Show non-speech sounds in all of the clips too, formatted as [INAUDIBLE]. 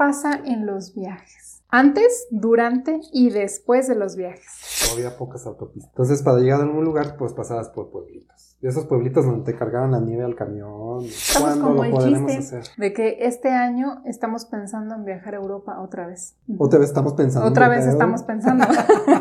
pasa en los viajes? Antes, durante y después de los viajes. Había pocas autopistas. Entonces, para llegar a algún lugar, pues pasabas por pueblitos de esos pueblitos donde te cargaban la nieve al camión. ¿Cuándo lo podremos hacer? De que este año estamos pensando en viajar a Europa otra vez. Otra vez estamos pensando. Otra vez estamos pensando.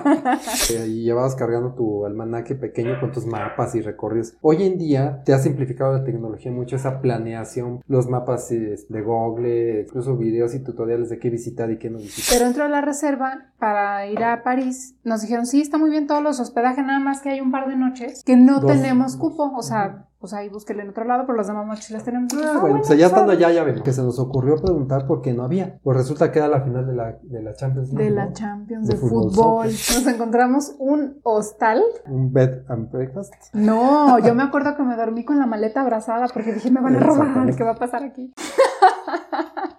[LAUGHS] y llevabas cargando tu almanaque pequeño con tus mapas y recorridos. Hoy en día te ha simplificado la tecnología mucho esa planeación, los mapas de Google, incluso videos y tutoriales de qué visitar y qué no visitar. Pero dentro de la reserva para ir a París nos dijeron, sí, está muy bien todos los hospedajes, nada más que hay un par de noches que no tenemos o sea, pues ahí búsquenle en otro lado, pero las demás mochilas tenemos. Ah, ah, bueno, o sea, ya estando allá, ya ven, que se nos ocurrió preguntar por qué no había. Pues resulta que era la final de la, de la Champions De la Champions, de, fútbol. Nos encontramos un hostal. Un bed and breakfast. No, yo me acuerdo que me dormí con la maleta abrazada porque dije, me van a robar, ¿qué va a pasar aquí? [LAUGHS]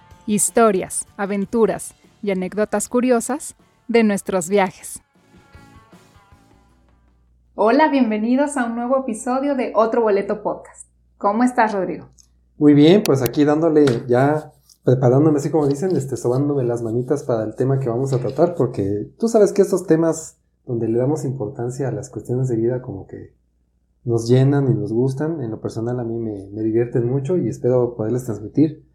historias, aventuras y anécdotas curiosas de nuestros viajes. Hola, bienvenidos a un nuevo episodio de Otro Boleto Podcast. ¿Cómo estás, Rodrigo? Muy bien, pues aquí dándole ya, preparándome así como dicen, este, sobándome las manitas para el tema que vamos a tratar, porque tú sabes que estos temas donde le damos importancia a las cuestiones de vida como que nos llenan y nos gustan, en lo personal a mí me, me divierten mucho y espero poderles transmitir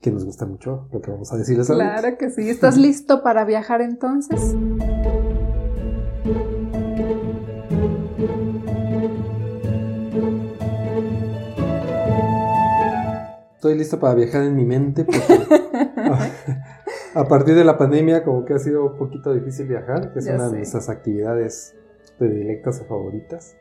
que nos gusta mucho lo que vamos a decirles Claro que sí. ¿Estás listo para viajar entonces? Estoy listo para viajar en mi mente porque [LAUGHS] a partir de la pandemia como que ha sido un poquito difícil viajar, que es una de nuestras actividades predilectas o favoritas.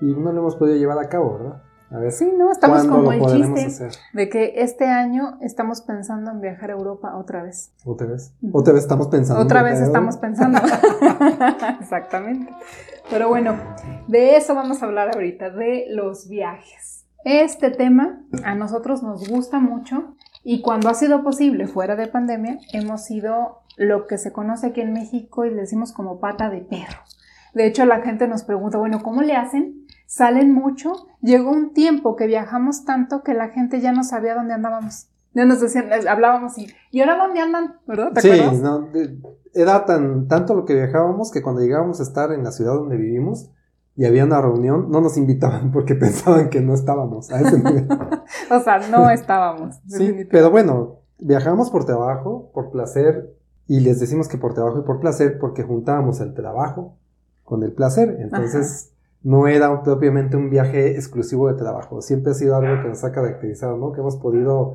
Y no lo hemos podido llevar a cabo, ¿verdad? A ver, sí, no, estamos como el chiste de que este año estamos pensando en viajar a Europa otra vez. ¿Otra vez? Otra vez estamos pensando. Otra vez estamos pensando. [LAUGHS] Exactamente. Pero bueno, de eso vamos a hablar ahorita, de los viajes. Este tema a nosotros nos gusta mucho y cuando ha sido posible fuera de pandemia, hemos sido lo que se conoce aquí en México y le decimos como pata de perro. De hecho, la gente nos pregunta, bueno, ¿cómo le hacen salen mucho. Llegó un tiempo que viajamos tanto que la gente ya no sabía dónde andábamos. Ya nos decían, hablábamos y, ¿y ahora dónde andan? ¿Verdad? sí, no, era tan, tanto lo que viajábamos que cuando llegábamos a estar en la ciudad donde vivimos y había una reunión, no nos invitaban [LAUGHS] porque pensaban que no estábamos a ese nivel. [LAUGHS] o sea, no estábamos. [LAUGHS] sí, pero bueno, viajamos por trabajo, por placer, y les decimos que por trabajo y por placer porque juntábamos el trabajo con el placer. Entonces, no era propiamente un viaje exclusivo de trabajo, siempre ha sido algo que nos ha caracterizado, ¿no? Que hemos podido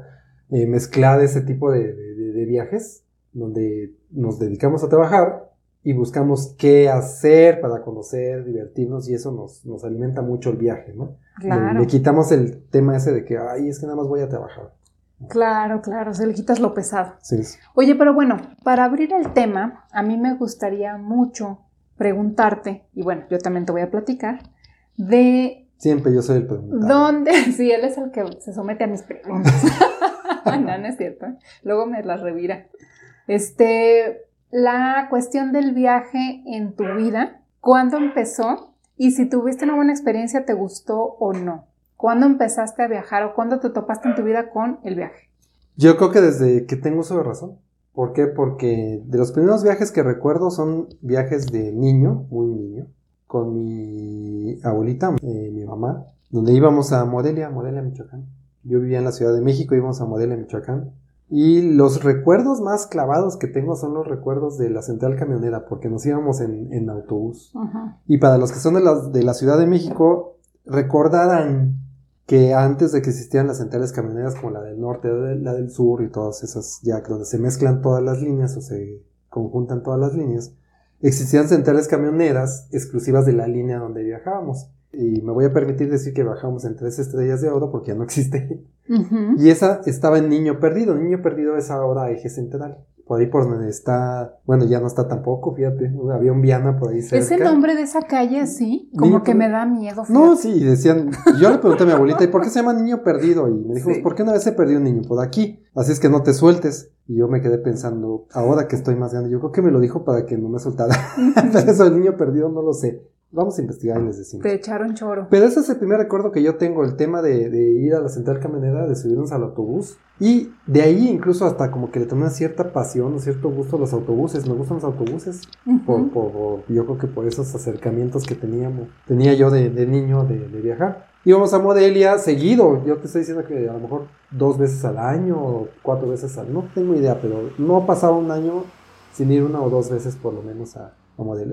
eh, mezclar ese tipo de, viajes donde nos dedicamos a trabajar y buscamos qué hacer para conocer, divertirnos y eso nos, nos alimenta mucho el viaje, ¿no? Claro. Le, quitamos el tema ese de que, ay, es que nada más voy a trabajar. Claro, claro, se le quitas lo pesado. Sí. Oye, pero bueno, para abrir el tema, a mí me gustaría mucho preguntarte, y bueno, yo también te voy a platicar, de... Siempre yo soy el preguntador. ¿Dónde? [LAUGHS] Sí, él es el que se somete a mis preguntas. [LAUGHS] [LAUGHS] no, no es cierto. Luego me las revira. Este, la cuestión del viaje en tu vida, ¿cuándo empezó? Y si tuviste una buena experiencia, ¿te gustó o no? ¿Cuándo empezaste a viajar o cuándo te topaste en tu vida con el viaje? Yo creo que desde que tengo uso de razón. ¿Por qué? Porque de los primeros viajes que recuerdo son viajes de niño, muy niño, con mi abuelita, eh, mi mamá, donde íbamos a Morelia, Morelia, Michoacán. Yo vivía en la Ciudad de México, íbamos a Morelia, Michoacán. Y los recuerdos más clavados que tengo son los recuerdos de la central camionera, porque nos íbamos en, autobús. Y para los que son de la, de la Ciudad de México, recordarán que antes de que existieran las centrales camioneras como la del norte, la del sur y todas esas, ya donde se mezclan todas las líneas o se conjuntan todas las líneas, existían centrales camioneras exclusivas de la línea donde viajábamos. Y me voy a permitir decir que bajamos en tres estrellas de oro porque ya no existe. Y esa estaba en Niño Perdido. Niño Perdido es ahora eje central por ahí por donde está, bueno, ya no está tampoco, fíjate, había un Viana por ahí cerca. ¿Es el nombre de esa calle sí? Como que me da miedo. Fíjate. No, sí, decían, yo le pregunté a mi abuelita, ¿y por qué se llama Niño Perdido? Y me dijo, pues, ¿por qué una vez se perdió un niño? Por aquí, así es que no te sueltes. Y yo me quedé pensando, ahora que estoy más grande, yo creo que me lo dijo para que no me soltara. [LAUGHS] Pero eso del niño perdido no lo sé. Vamos a investigar y les decimos. Te echaron choro. Pero ese es el primer recuerdo que yo tengo, el tema de, ir a la central camionera, de subirnos al autobús. Y de ahí incluso hasta como que le tomé una cierta pasión, un cierto gusto a los autobuses. Me gustan los autobuses. por, por, yo creo que por esos acercamientos que teníamos, tenía yo de, niño de, de, viajar. Íbamos a Modelia seguido. Yo te estoy diciendo que a lo mejor dos veces al año o cuatro veces al No tengo idea, pero no ha pasado un año sin ir una o dos veces por lo menos a,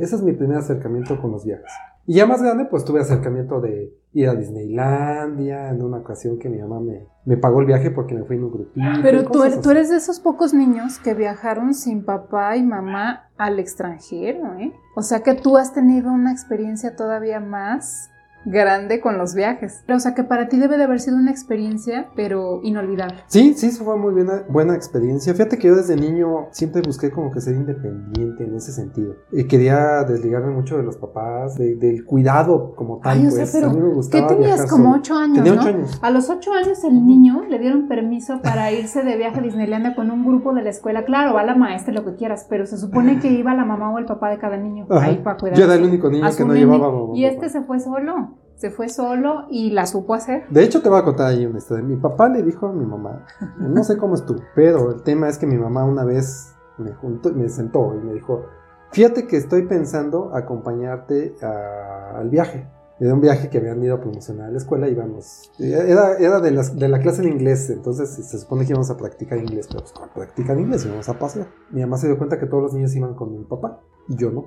ese es mi primer acercamiento con los viajes. Y ya más grande, pues tuve acercamiento de ir a Disneylandia, en una ocasión que mi mamá me, me pagó el viaje porque me fui en un grupito. Pero tú, tú, eres de esos pocos niños que viajaron sin papá y mamá al extranjero, ¿eh? O sea que tú has tenido una experiencia todavía más grande con los viajes. O sea que para ti debe de haber sido una experiencia, pero inolvidable. Sí, sí, fue muy buena, buena experiencia. Fíjate que yo desde niño siempre busqué como que ser independiente en ese sentido. Y quería desligarme mucho de los papás, del cuidado como tal. Ay, pues. a mí me gustaba ¿Qué tenías? Como ocho años, Tenía ocho años. A los ocho años el niño le dieron permiso para irse de viaje a Disneylandia con un grupo de la escuela. Claro, va la maestra, lo que quieras, pero se supone que iba la mamá o el papá de cada niño ahí para cuidar. Yo era el único niño que no llevaba mamá. Y este se fue solo se fue solo y la supo hacer. De hecho, te voy a contar ahí una historia. Mi papá le dijo a mi mamá, no sé cómo estuvo, pero el tema es que mi mamá una vez me, juntó, me sentó y me dijo, fíjate que estoy pensando acompañarte al viaje. Era un viaje que habían ido a promocionar a la escuela y íbamos. Era, de, las, la clase de inglés, entonces se supone que íbamos a practicar inglés, pero pues practicar inglés íbamos a pasear. Mi mamá se dio cuenta que todos los niños iban con mi papá y yo no.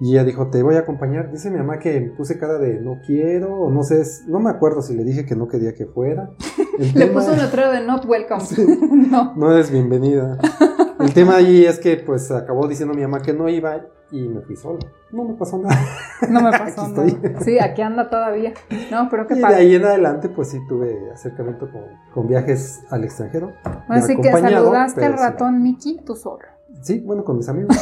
Y ella dijo, te voy a acompañar. Dice mi mamá que puse cara de no quiero, o no sé, no me acuerdo si le dije que no quería que fuera. [LAUGHS] le puso un letrero de not welcome. [LAUGHS] no. no eres bienvenida. El tema allí es que pues acabó diciendo mi mamá que no iba y me fui solo. No me pasó nada. [LAUGHS] No me pasó nada. Sí, aquí anda todavía. No, pero qué Y de ahí en adelante pues sí tuve acercamiento con, con viajes al extranjero. Así que saludaste al ratón Mickey tú solo. Sí, bueno, con mis amigos.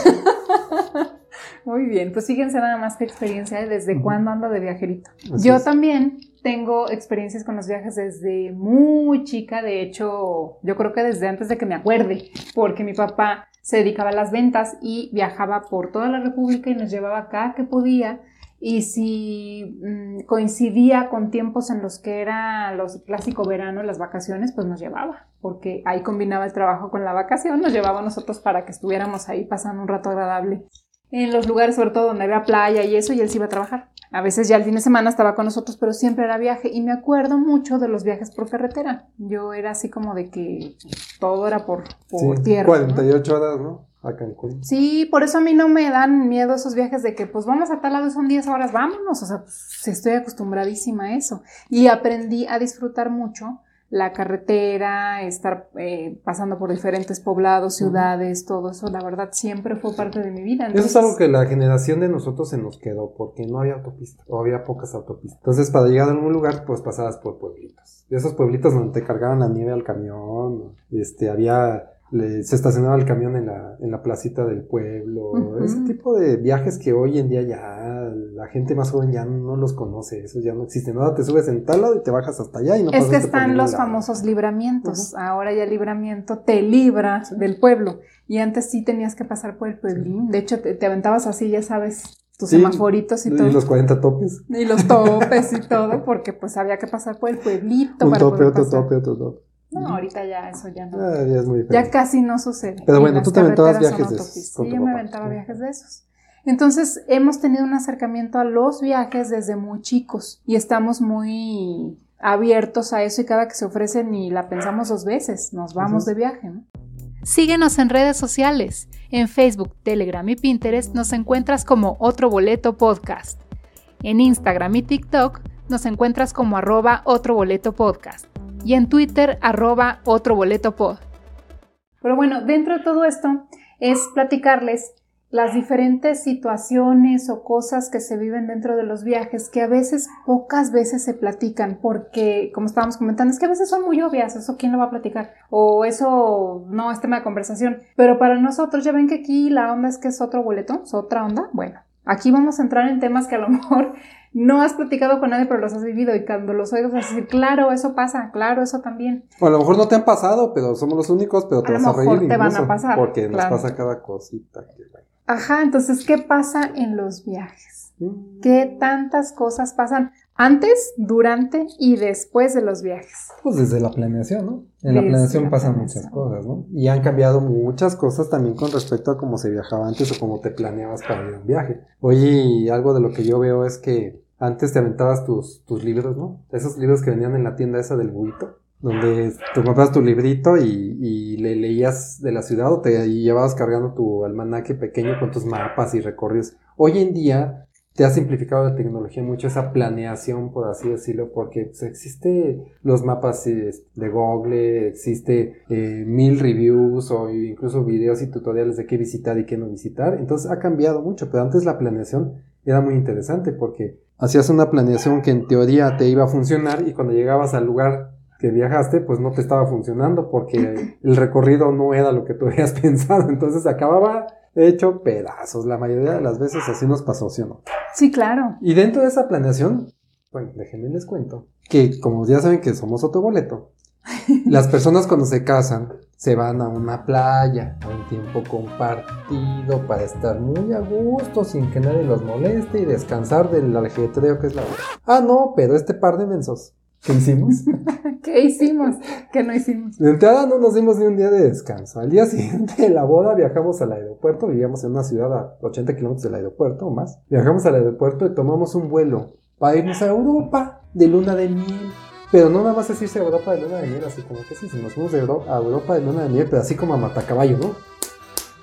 Muy bien, pues fíjense nada más que experiencia ¿eh? desde cuándo ando de viajerito. Yo también tengo experiencias con los viajes desde muy chica, de hecho, yo creo que desde antes de que me acuerde, porque mi papá se dedicaba a las ventas y viajaba por toda la República y nos llevaba acá que podía. Y si mm, coincidía con tiempos en los que era los clásico verano, las vacaciones, pues nos llevaba, porque ahí combinaba el trabajo con la vacación, nos llevaba a nosotros para que estuviéramos ahí pasando un rato agradable en los lugares sobre todo donde había playa y eso, y él se iba a trabajar. A veces ya el fin de semana estaba con nosotros, pero siempre era viaje. Y me acuerdo mucho de los viajes por carretera. Yo era así como de que todo era por, por sí, tierra. 48 horas, ¿no? A Cancún. Sí, por eso a mí no me dan miedo esos viajes de que pues vamos a tal lado, son 10 horas, vámonos. O sea, pues, estoy acostumbradísima a eso. Y aprendí a disfrutar mucho la carretera, estar eh, pasando por diferentes poblados, ciudades, todo eso, la verdad, siempre fue parte de mi vida. Eso es algo que la generación de nosotros se nos quedó, porque no había autopista, o había pocas autopistas. Entonces, para llegar a algún lugar, pues pasabas por pueblitos. De esos pueblitos donde te cargaban la nieve al camión, este, había se estacionaba el camión en la, en la placita del pueblo, ese tipo de viajes que hoy en día ya la gente más joven ya no los conoce, eso ya no existe, nada, te subes en tal lado y te bajas hasta allá y no Es que están los famosos libramientos, ahora ya el libramiento te libra del pueblo. Y antes sí tenías que pasar por el pueblín, de hecho te, aventabas así, ya sabes, tus semaforitos y todo. Y los 40 topes. Y los topes y todo, porque pues había que pasar por el pueblito. Un tope, otro tope, otro tope. No, ahorita ya eso ya no. Ah, ya, es muy ya casi no sucede. Pero bueno, tú te aventabas viajes de esos. Sí, yo me aventaba viajes de esos. Entonces, hemos tenido un acercamiento a los viajes desde muy chicos y estamos muy abiertos a eso y cada que se ofrece ni la pensamos dos veces, nos vamos de viaje. ¿no? Síguenos en redes sociales. En Facebook, Telegram y Pinterest nos encuentras como Otro Boleto Podcast. En Instagram y TikTok nos encuentras como arroba otro boleto podcast y en Twitter arroba otro boleto pod. Pero bueno, dentro de todo esto es platicarles las diferentes situaciones o cosas que se viven dentro de los viajes que a veces, pocas veces se platican porque, como estábamos comentando, es que a veces son muy obvias, eso quién lo va a platicar o eso no es tema de conversación, pero para nosotros ya ven que aquí la onda es que es otro boleto, es otra onda, bueno, aquí vamos a entrar en temas que a lo [LAUGHS] mejor no has platicado con nadie, pero los has vivido y cuando los oigas vas a decir, claro, eso pasa, claro, eso también. O a lo mejor no te han pasado, pero somos los únicos, pero te A vas a reír te van a incluso, pasar, Porque nos pasa cada cosita. que. Ajá, entonces, ¿qué pasa en los viajes? Mm. ¿Qué tantas cosas pasan antes, durante y después de los viajes? Pues desde la planeación, ¿no? En la planeación la pasan planeación. muchas cosas, ¿no? Y han cambiado muchas cosas también con respecto a cómo se viajaba antes o cómo te planeabas para ir a un viaje. Oye, algo de lo que yo veo es que antes te aventabas tus, tus libros, ¿no? Esos libros que venían en la tienda esa del buito, donde tú comprabas tu librito y, y le leías de la ciudad o te llevabas cargando tu almanaque pequeño con tus mapas y recorridos. Hoy en día te ha simplificado la tecnología mucho esa planeación, por así decirlo, porque pues, existe los mapas de Google, existe eh, mil reviews o incluso videos y tutoriales de qué visitar y qué no visitar. Entonces ha cambiado mucho, pero antes la planeación era muy interesante porque hacías una planeación que en teoría te iba a funcionar y cuando llegabas al lugar que viajaste, pues no te estaba funcionando porque [CLEARS THROAT] el recorrido no era lo que tú [LAUGHS] habías pensado. Entonces acababa hecho pedazos. La mayoría de las veces así nos pasó, ¿sí o no? Sí, claro. Y dentro de esa planeación, bueno, déjenme les cuento, que como ya saben que somos otro boleto, las personas cuando se casan se van a una playa, a un tiempo compartido para estar muy a gusto, sin que nadie los moleste y descansar del ajetreo que es la vida. Ah, no, pero este par de mensos, ¿qué hicimos? [LAUGHS] ¿Qué hicimos? ¿Qué no hicimos? De entrada no nos dimos ni un día de descanso. Al día siguiente de la boda viajamos al aeropuerto, vivíamos en una ciudad a 80 kilómetros del aeropuerto o más. Viajamos al aeropuerto y tomamos un vuelo para irnos a Europa de luna de miel. Pero no nada más es irse a Europa de luna de miel, así como que sí, si nos fuimos de Euro- a Europa de luna de miel, pero así como a Matacaballo, ¿no?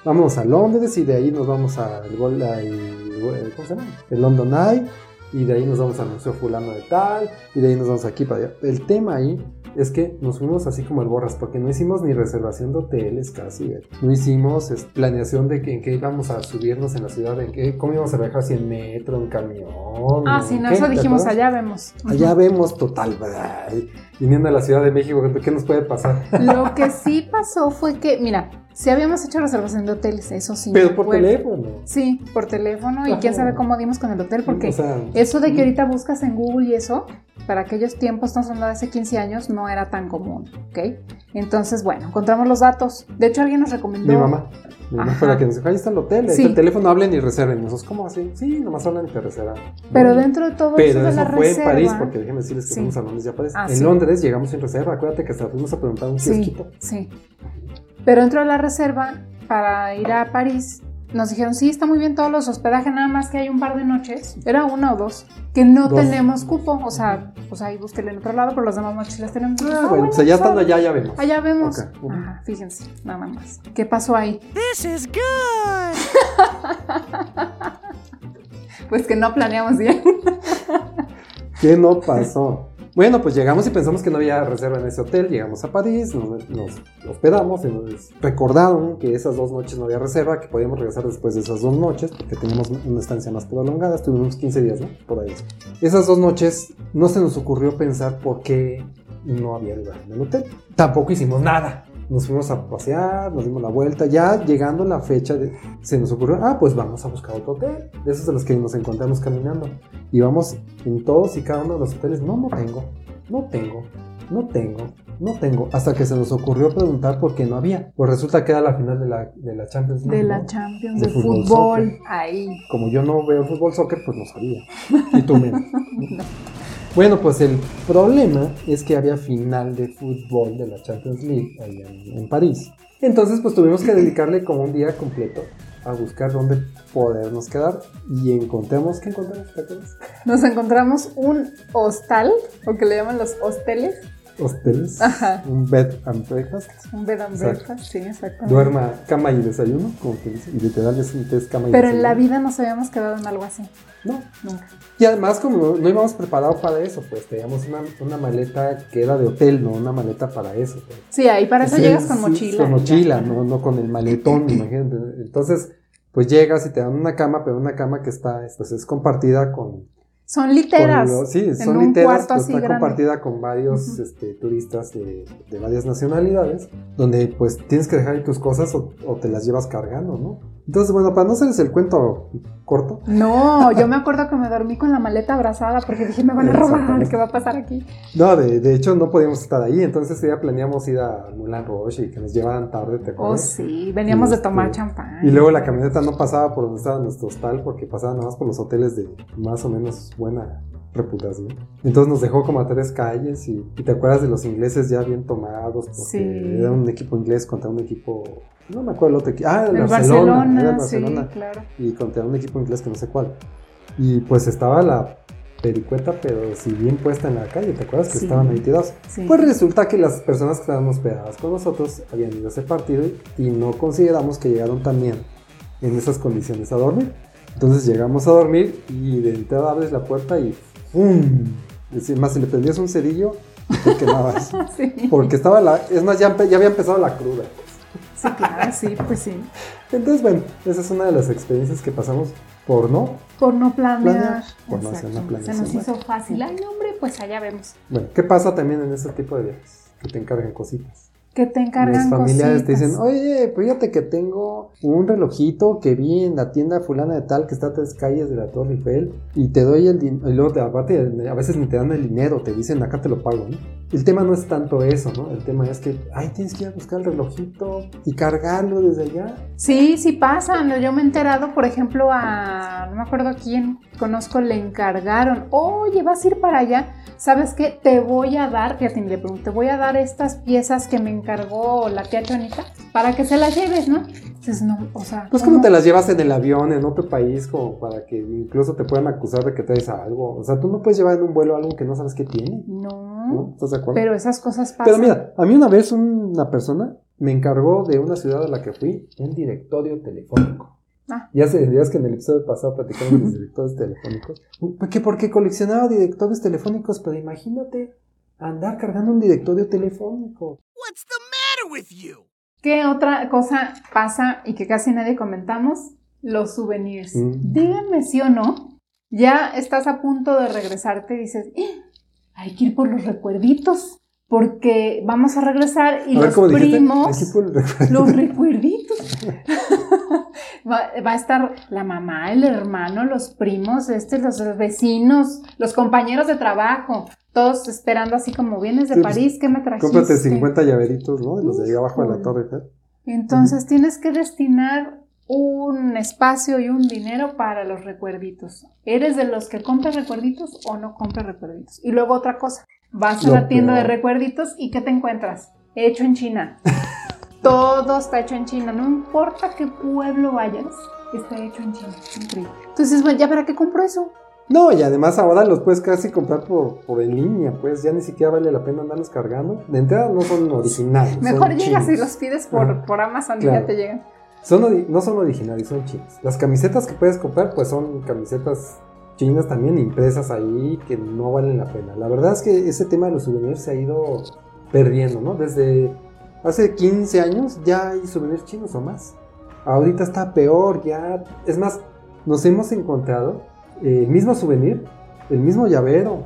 Vámonos a Londres y de ahí nos vamos al gol, al- ¿cómo se llama? El London Eye y de ahí nos vamos al Museo Fulano de Tal y de ahí nos vamos aquí para allá. El tema ahí es que nos fuimos así como el borras porque no hicimos ni reservación de hoteles casi, ¿eh? no hicimos es, planeación de que, en qué íbamos a subirnos en la ciudad, en qué, cómo íbamos a viajar, si en metro, en camión. Ah, sí, no, qué, eso ¿te dijimos, allá vemos. Allá vemos total, ay, viniendo a la Ciudad de México, ¿qué nos puede pasar? Lo que sí pasó fue que, mira, sí habíamos hecho reservación de hoteles, eso sí. Pero por acuerdo. teléfono. Sí, por teléfono y quién sabe cómo dimos con el hotel, porque O sea, eso de que ahorita buscas en Google y eso, para aquellos tiempos, estamos hablando de hace 15 años, no era tan común, ¿ok? Entonces, bueno, encontramos los datos. De hecho, alguien nos recomendó. Mi mamá. Mi mamá la que nos dijo, ahí está el hotel, ahí Sí. está el teléfono, hablen y reserven. Nosotros, ¿cómo así? Sí, nomás hablan y te reservan. Pero dentro de todo Pero eso de eso la fue reserva. en París, porque déjenme decirles que Sí. fuimos a Londres y a París. Ah, en sí. Londres llegamos sin reserva, acuérdate que hasta fuimos a preguntar un Sí, kiosquito. sí. Pero dentro de la reserva, para ir a París, nos dijeron, sí, está muy bien todos los hospedajes, nada más que hay un par de noches, era una o dos, que no Dos. tenemos cupo. O sea, pues ahí búsquenle en otro lado, pero las demás noches las tenemos. Ah, bueno, pues allá estando allá ya vemos. Allá vemos. Ok, ujú. Ajá, fíjense, nada más. ¿Qué pasó ahí? This is good. [LAUGHS] Pues que no planeamos bien. ¿Qué no pasó? Bueno, pues llegamos y pensamos que no había reserva en ese hotel. Llegamos a París, nos, nos hospedamos. Y nos recordaron que esas dos noches no había reserva, que podíamos regresar después de esas dos noches, porque teníamos una estancia más prolongada. Estuvimos unos 15 días, ¿no? Por ahí. Esas dos noches no se nos ocurrió pensar por qué no había lugar en el hotel. Tampoco hicimos nada. Nos fuimos a pasear, nos dimos la vuelta. Ya llegando la fecha, de- se nos ocurrió, ah, pues vamos a buscar otro hotel. De esos de los que nos encontramos caminando. Y vamos en todos y cada uno de los hoteles. No, no tengo, no tengo, no tengo, no tengo. Hasta que se nos ocurrió preguntar por qué no había. Pues resulta que era la final de la, de la Champions League. De la ¿no? Champions, De de, fútbol, fútbol. Ahí. Como yo no veo fútbol soccer, pues no sabía. Y tú menos. [LAUGHS] Bueno, pues el problema es que había final de fútbol de la Champions League allá en, París. Entonces, pues tuvimos que dedicarle como un día completo a buscar dónde podernos quedar. Y encontramos, ¿qué encontramos? ¿Te? Nos encontramos un hostal, o que le llaman los hosteles, hosteles. Ajá. Un bed and breakfast. Un bed and Exacto. breakfast, sí, exactamente. Duerma, cama y desayuno, como que dice. Y literalmente es cama y Pero en desayuno. la vida nos habíamos quedado en algo así. No. Nunca. Y además, como no íbamos preparados para eso, pues teníamos una, una maleta que era de hotel, no una maleta para eso. pues. Sí, ahí para eso Sí, llegas con sí, mochila. Con mochila, no, no con el maletón, imagínate. Entonces, pues llegas y te dan una cama, pero una cama que está, pues es compartida con... Son literas. sí, en son un literas, pero así está grande. compartida con varios este, turistas de, de varias nacionalidades, donde pues tienes que dejar ahí tus cosas o, o te las llevas cargando, ¿no? Entonces, bueno, para no hacerles el cuento corto, No, yo me acuerdo que me dormí con la maleta abrazada porque dije, me van a robar. ¿qué va a pasar aquí? no, de, de hecho no podíamos estar ahí, entonces ya planeamos ir a Moulin Rouge y que nos llevaran tarde, ¿te Oh, acuerdas? sí, veníamos de Este, tomar champán. Y luego la camioneta no pasaba por donde estaba nuestro hostal porque pasaba nada más por los hoteles de más o menos buena reputación. Entonces nos dejó como a tres calles y, y te acuerdas de los ingleses ya bien tomados porque Sí. era un equipo inglés contra un equipo, no me acuerdo el otro equipo, ah, el El Barcelona, Barcelona, era el sí, Barcelona claro. y contra un equipo inglés que no sé cuál. Y pues estaba la pericueta, pero si bien puesta en la calle, ¿te acuerdas que Sí. estaban ahí tirados? Sí. Pues resulta que las personas que estaban hospedadas con nosotros habían ido a ese partido y no consideramos que llegaron también en esas condiciones a dormir. Entonces llegamos a dormir y de entrada abres la puerta y ¡pum! Es decir, más si le prendías un cerillo, te quemabas. [LAUGHS] Sí. Porque estaba la. Es más, ya, ya había empezado la cruda. Sí, claro, sí, pues sí. Entonces, bueno, esa es una de las experiencias que pasamos por no. Por no planear. Planear, por no hacer una planeación. Se nos hizo fácil. Ay, no, hombre, pues allá vemos. Bueno, ¿qué pasa también en ese tipo de viajes? Que te encargan cositas. Que te encargan Las familiares te cositas. dicen, oye, fíjate que tengo un relojito que vi en la tienda fulana de tal que está a tres calles de la Torre Eiffel y te doy el dinero, y luego te- aparte a veces ni te dan el dinero, te dicen acá te lo pago, ¿no? El tema no es tanto eso, ¿no? El tema es que, ay, tienes que ir a buscar el relojito y cargarlo desde allá. Sí, sí pasa. No, Yo me he enterado, por ejemplo, a. No me acuerdo quién conozco, le encargaron. Oye, vas a ir para allá. ¿Sabes qué? Te voy a dar, fíjate, le pregunto, te voy a dar estas piezas que me encargó la tía Chonita para que se las lleves, ¿no? Entonces, no, o sea. Pues como te las llevas en el avión, en otro país, como para que incluso te puedan acusar de que traes algo. O sea, tú no puedes llevar en un vuelo algo que no sabes qué tiene, No, ¿no? ¿Estás de acuerdo? pero esas cosas pasan. Pero mira, a mí una vez una persona me encargó de una ciudad a la que fui un directorio telefónico. Ah. Ya ya es que en el episodio pasado platicamos de los [LAUGHS] directorios telefónicos. Que porque coleccionaba directorios telefónicos, pero imagínate andar cargando un directorio telefónico. What's the matter with you? ¿Qué otra cosa pasa y que casi nadie comentamos? Los souvenirs. Mm. Díganme sí o no. Ya estás a punto de regresarte y dices, "Eh, hay que ir por los recuerditos. Porque vamos a regresar y a ver, los primos, los recuerditos. [LAUGHS] va, va a estar la mamá, el hermano, los primos, este, los vecinos, los compañeros de trabajo, todos esperando así como vienes de Sí, pues, París, ¿qué me trajiste? Cómprate 50 llaveritos, ¿no? De los de ahí abajo de la torre. Eiffel. Entonces tienes que destinar un espacio y un dinero para los recuerditos. ¿Eres de los que compra recuerditos o no compra recuerditos? Y luego otra cosa, vas a Lo la tienda de peor. recuerditos y ¿qué te encuentras? Hecho en China. [LAUGHS] Todo está hecho en China, no importa qué pueblo vayas, está hecho en China. Increíble. Entonces, bueno, ¿ya para qué compro eso? No, y además ahora los puedes casi comprar por, por en línea, pues ya ni siquiera vale la pena andarlos cargando. De entrada no son originales. Mejor son llegas y los pides por, por Amazon y ya te llegan. Son no son originales, son chinas. Las camisetas que puedes comprar, pues son camisetas chinas también impresas ahí que no valen la pena. La verdad es que ese tema de los souvenirs se ha ido perdiendo, ¿no? Desde hace 15 años ya hay souvenirs chinos o más. Ahorita está peor, ya. Es más, nos hemos encontrado el mismo souvenir, el mismo llavero,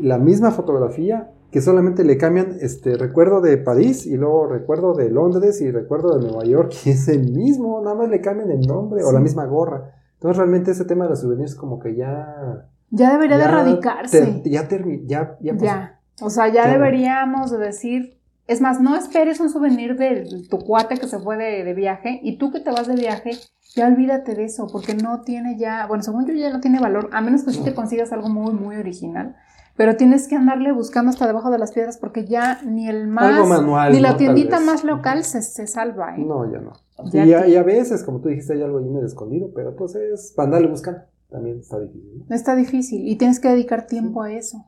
la misma fotografía, que solamente le cambian este recuerdo de París y luego recuerdo de Londres y recuerdo de Nueva York, [LAUGHS] y es el mismo, nada más le cambian el nombre o la misma gorra. Entonces realmente ese tema de los souvenirs como que ya... Ya debería de erradicarse. ter- ya termi- ya, ya. Ya. O sea, ya Ya. deberíamos de decir. Es más, no esperes un souvenir de tu cuate que se fue de, de viaje y tú que te vas de viaje, ya olvídate de eso, porque no tiene ya, bueno, según yo ya no tiene valor, a menos que sí te consigas algo muy, muy original. Pero tienes que andarle buscando hasta debajo de las piedras porque ya ni el más, Algo manual, ni la tiendita más local se, se salva, ¿eh? No, ya no. Ya y, a, y a veces, como tú dijiste, hay algo ahí medio escondido, pero pues es para andarle buscando. También está difícil. ¿no? Está difícil y tienes que dedicar tiempo a eso.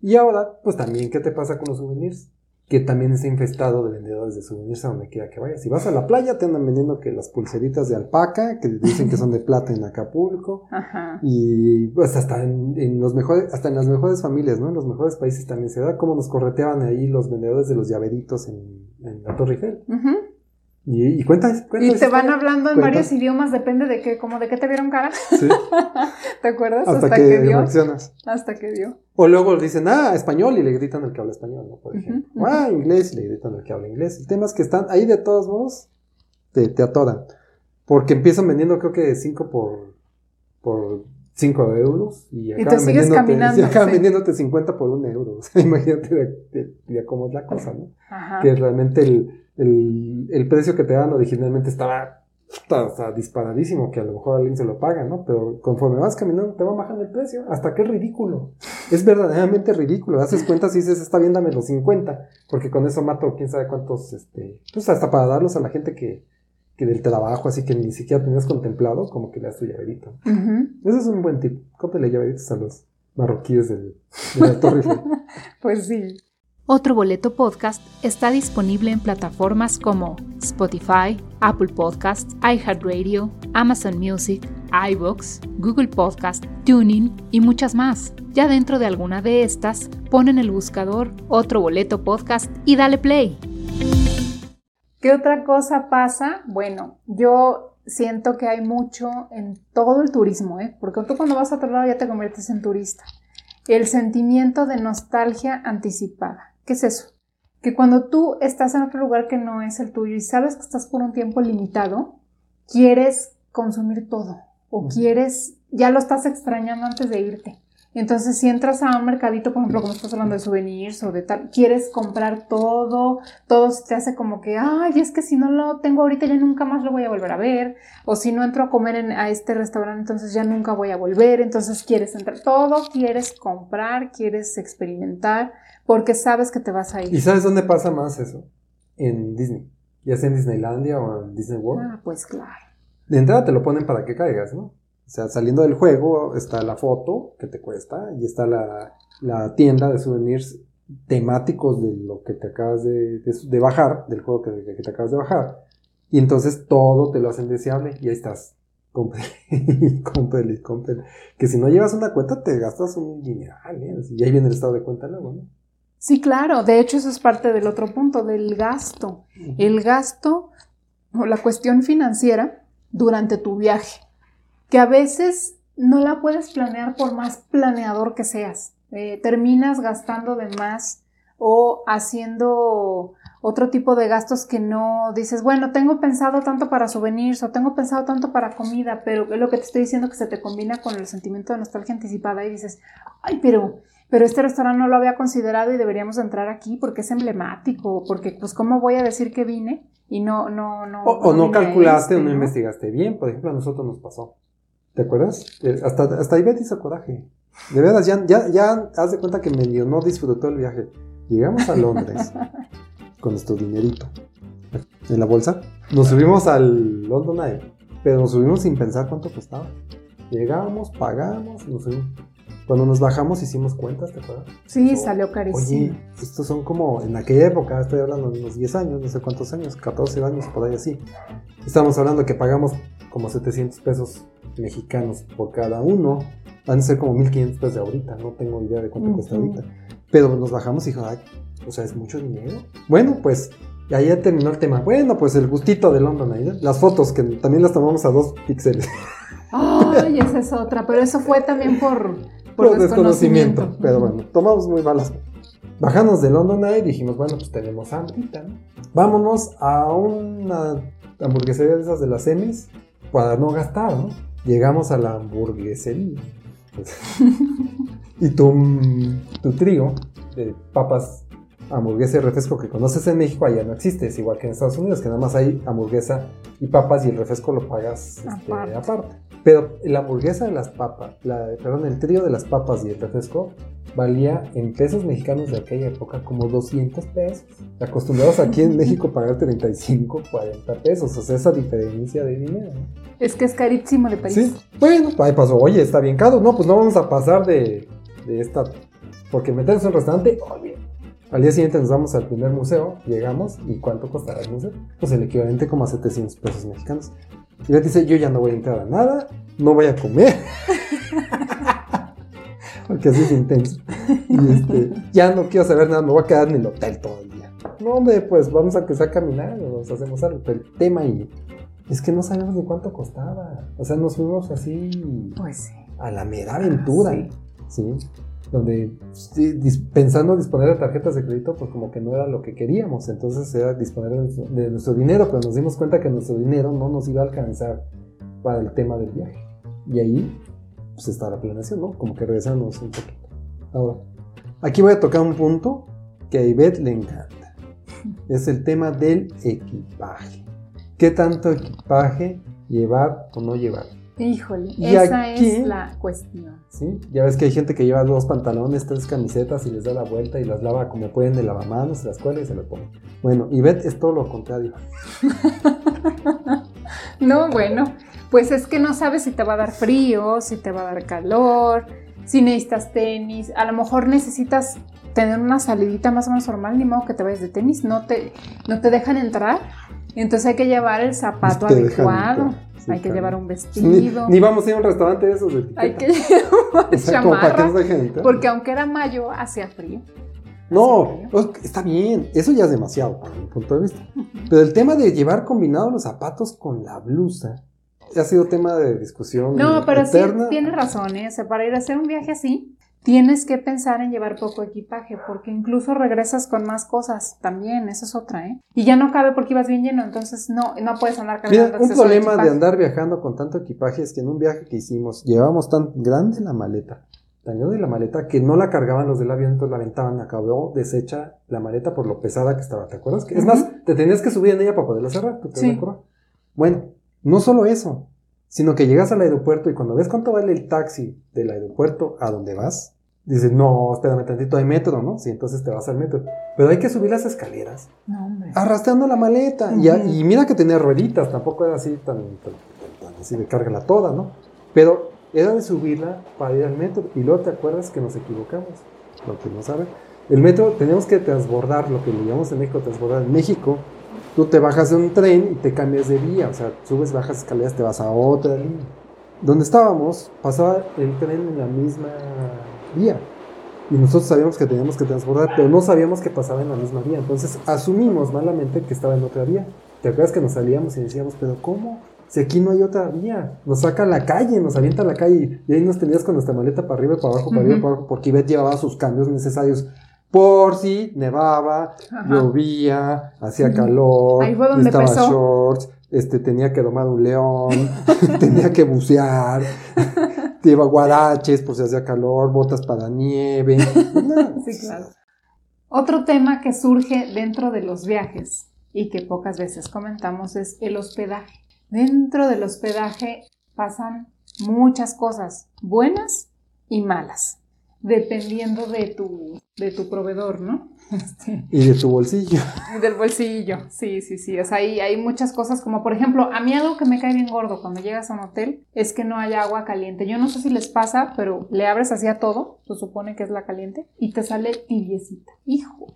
Y ahora, pues también, ¿qué te pasa con los souvenirs? Que también está infestado de vendedores de souvenirs a donde quiera que vayas. Si vas a la playa, te andan vendiendo que las pulseritas de alpaca, que dicen que son de plata en Acapulco. [LAUGHS] Ajá. Y pues hasta en, en los mejores, hasta en las mejores familias, ¿no? En los mejores países también se da como nos correteaban ahí los vendedores de los llaveritos en, en la Torre Eiffel. Y, y cuenta, cuenta Y te van hablando en varios idiomas, depende de qué, como de qué te vieron cara. Sí, [LAUGHS] ¿Te acuerdas? hasta, Hasta, que, que, dio. reaccionas. Hasta que dio. O luego dicen, ah, español y le gritan al que habla español, ¿no? Por ejemplo. Ah, inglés y le gritan al que habla inglés. El tema es que están ahí de todos modos, te, te atoran. Porque empiezan vendiendo creo que 5 por, por 5 euros y te acaban, sigues caminando, [LAUGHS] y acaban sí. vendiéndote 50 por un euro. [LAUGHS] O sea, imagínate de, de- de cómo es la cosa, ¿no? Ajá. Que realmente el, el, el precio que te dan originalmente estaba sea, disparadísimo, que a lo mejor alguien se lo paga, ¿no? Pero conforme vas caminando te va bajando el precio, hasta que es ridículo. Es verdaderamente ridículo. Haces cuentas y dices, está bien, dame los 50, porque con eso mato quién sabe cuántos, este, pues hasta para darlos a la gente que, que del trabajo, así que ni siquiera tenías contemplado, como que le das tu llaverito. Ese es un buen tip. Cómprale llaveritos a los marroquíes del, de la Torre. [LAUGHS] Pues sí. Otro Boleto Podcast está disponible en plataformas como Spotify, Apple Podcasts, iHeartRadio, Amazon Music, iBox, Google Podcast, Tuning y muchas más. Ya dentro de alguna de estas, pon en el buscador Otro Boleto Podcast y dale play. ¿Qué otra cosa pasa? Bueno, yo siento que hay mucho en todo el turismo, ¿eh? Porque tú cuando vas a otro lado ya te conviertes en turista. El sentimiento de nostalgia anticipada. ¿Qué es eso? Que cuando tú estás en otro lugar que no es el tuyo y sabes que estás por un tiempo limitado, quieres consumir todo o quieres, ya lo estás extrañando antes de irte. Entonces, si entras a un mercadito, por ejemplo, como estás hablando de souvenirs o de tal, quieres comprar todo, todo se te hace como que, ay, es que si no lo tengo ahorita ya nunca más lo voy a volver a ver, o si no entro a comer en- a este restaurante, entonces ya nunca voy a volver, entonces quieres entrar, todo quieres comprar, quieres experimentar, porque sabes que te vas a ¿Y ir. sabes dónde pasa más eso? En Disney. Ya sea en Disneylandia o en Disney World. Ah, pues claro. De entrada te lo ponen para que caigas, ¿no? O sea, saliendo del juego está la foto que te cuesta y está la, la tienda de souvenirs temáticos de lo que te acabas de, de- de bajar, del juego que, que te acabas de bajar. Y entonces todo te lo hacen deseable y ahí estás. Cómprale, [LAUGHS] cómprale, cómprale. Que si no llevas una cuenta te gastas un dineral, ¿eh? Y ahí viene el estado de cuenta luego, ¿no? Sí, claro, de hecho eso es parte del otro punto, del gasto. El gasto o la cuestión financiera durante tu viaje, que a veces no la puedes planear por más planeador que seas. Eh, terminas gastando de más o haciendo otro tipo de gastos que no dices, bueno, tengo pensado tanto para souvenirs o tengo pensado tanto para comida, pero es lo que te estoy diciendo que se te combina con el sentimiento de nostalgia anticipada y dices, ay, pero pero este restaurante no lo había considerado y deberíamos entrar aquí porque es emblemático, porque pues cómo voy a decir que vine y no, no, no. O, o no calculaste este, o no ¿no? investigaste bien. Por ejemplo, a nosotros nos pasó. ¿Te acuerdas? Eh, Hasta, hasta Ivette hizo coraje. De veras, ya, ya, ya haz de cuenta que medio no disfrutó el viaje. Llegamos a Londres [LAUGHS] con nuestro dinerito en la bolsa. Nos subimos al London Eye, pero nos subimos sin pensar cuánto costaba. Llegamos, pagamos, nos subimos. Cuando nos bajamos hicimos cuentas, ¿te acuerdas? Sí, salió carísimo. Oye, estos son como en aquella época, estoy hablando de unos 10 años, no sé cuántos años, 14 años, por ahí así. Estamos hablando que pagamos como 700 pesos mexicanos por cada uno. Van a ser como 1500 pesos de ahorita, no tengo idea de cuánto cuesta ahorita. Pero nos bajamos y dijo, ay, o sea, es mucho dinero. Bueno, pues y ahí ya terminó el tema. Bueno, pues el gustito de London ahí, ¿no? Las fotos, que también las tomamos a dos píxeles. Ay, esa es otra, pero eso fue también por, por, por desconocimiento. desconocimiento. Pero bueno, tomamos muy malas. Bajamos de London Eye y dijimos, bueno, pues tenemos hambrita, ¿no? Vámonos a una hamburguesería de esas de las Emmys para no gastar, ¿no? Llegamos a la hamburguesería. Pues, [LAUGHS] y tu, tu trío de papas, hamburguesa y refresco que conoces en México allá no existe. Es igual que en Estados Unidos, que nada más hay hamburguesa y papas y el refresco lo pagas este, Aparte. aparte. Pero la hamburguesa de las papas, la, perdón, el trío de las papas y el refresco valía en pesos mexicanos de aquella época como 200 pesos. Acostumbrados aquí en México a pagar 35, 40 pesos. O sea, esa diferencia de dinero. Es que es carísimo de París. Sí, bueno, ahí pasó. Oye, está bien caro. No, pues no vamos a pasar de, de esta Porque meternos en un restaurante, bien. Al día siguiente nos vamos al primer museo, llegamos, ¿y cuánto costará el museo? Pues el equivalente como a 700 pesos mexicanos. Y él dice, yo ya no voy a entrar a nada, no voy a comer. [LAUGHS] Porque así es intenso. Y este, ya no quiero saber nada, me voy a quedar en el hotel todo el día. No, hombre, pues vamos a que sea caminar, nos hacemos algo. Pero el tema es que no sabemos ni cuánto costaba. O sea, nos fuimos así Pues a la mera aventura. Sí. Sí. Donde pensando disponer de tarjetas de crédito, pues como que no era lo que queríamos. Entonces era disponer de nuestro dinero, pero nos dimos cuenta que nuestro dinero no nos iba a alcanzar para el tema del viaje. Y ahí, pues está la planeación, ¿no? Como que regresamos un poquito. Ahora, aquí voy a tocar un punto que a Ivette le encanta. Es el tema del equipaje. ¿Qué tanto equipaje llevar o no llevar? Híjole, Y esa aquí- es la cuestión. ¿sí? Ya ves que hay gente que lleva dos pantalones, tres camisetas y les da la vuelta y las lava como pueden de lavamanos, se las cuelga y se las pone. Bueno, Ivette es todo lo contrario. [LAUGHS] No, bueno, pues es que no sabes si te va a dar frío, si te va a dar calor, si necesitas tenis, a lo mejor necesitas tener una salidita más o menos normal, ni modo que te vayas de tenis, no te, no te dejan entrar, entonces hay que llevar el zapato adecuado, sí, hay que claro. llevar un vestido, ni vamos a ir a un restaurante de esos de hay que [LAUGHS] llevar O sea, chamarra, porque aunque era mayo, hacía frío. No, pues, está bien, eso ya es demasiado para mi punto de vista. Pero el tema de llevar combinados los zapatos con la blusa ha sido tema de discusión. No, pero eterna. sí tienes razón, ¿eh? O sea, para ir a hacer un viaje así, tienes que pensar en llevar poco equipaje, porque incluso regresas con más cosas también, esa es otra, ¿eh? Y ya no cabe porque ibas bien lleno, entonces no, no puedes andar cargando Mira, un de problema de andar viajando con tanto equipaje es que en un viaje que hicimos llevábamos tan grande la maleta, tan grande la maleta que no la cargaban los del avión, entonces la aventaban, acabó deshecha la maleta por lo pesada que estaba, ¿te acuerdas? Que, Es más, te tenías que subir en ella para poderla cerrar, ¿tú te Sí. acuerdas? Bueno, no solo eso, sino que llegas al aeropuerto y cuando ves cuánto vale el taxi del aeropuerto a donde vas, dices, no, espérame tantito, hay metro, ¿no? Sí, entonces te vas al metro. Pero hay que subir las escaleras No, hombre. arrastrando la maleta. y, a- Ujú. y mira que tenía rueditas, tampoco era así tan, tan- tan así de cárgala toda, ¿no? Pero era de subirla para ir al metro. Y luego te acuerdas que nos equivocamos, lo que no saben. El metro teníamos que transbordar, lo que le llamamos en México transbordar. En México, tú te bajas de un tren y te cambias de vía, o sea, subes, bajas escaleras, te vas a otra línea. Donde estábamos, pasaba el tren en la misma vía. Y nosotros sabíamos que teníamos que transbordar, pero no sabíamos que pasaba en la misma vía. Entonces asumimos malamente que estaba en otra vía. ¿Te acuerdas que nos salíamos y decíamos, pero ¿cómo? Si aquí no hay otra vía. Nos saca a la calle, nos avienta a la calle. Y ahí nos tenías con nuestra maleta para arriba, para abajo, para arriba, Ujú. para abajo, porque Ivette llevaba sus cambios necesarios. Por si nevaba, Ajá. llovía, hacía calor, Ahí fue donde necesitaba empezó. shorts, este, tenía que domar un león, [LAUGHS] tenía que bucear, [LAUGHS] lleva guaraches por si hacía calor, botas para nieve. No, [LAUGHS] Sí, claro. Otro tema que surge dentro de los viajes y que pocas veces comentamos es el hospedaje. Dentro del hospedaje pasan muchas cosas buenas y malas, dependiendo de tu, de tu proveedor, ¿no? Este, Y de tu bolsillo. y del bolsillo, sí, sí, sí. O sea, hay, hay muchas cosas como, por ejemplo, a mí algo que me cae bien gordo cuando llegas a un hotel es que no hay agua caliente. Yo no sé si les pasa, pero le abres así a todo, se supone que es la caliente, y te sale tibiecita. Hijo.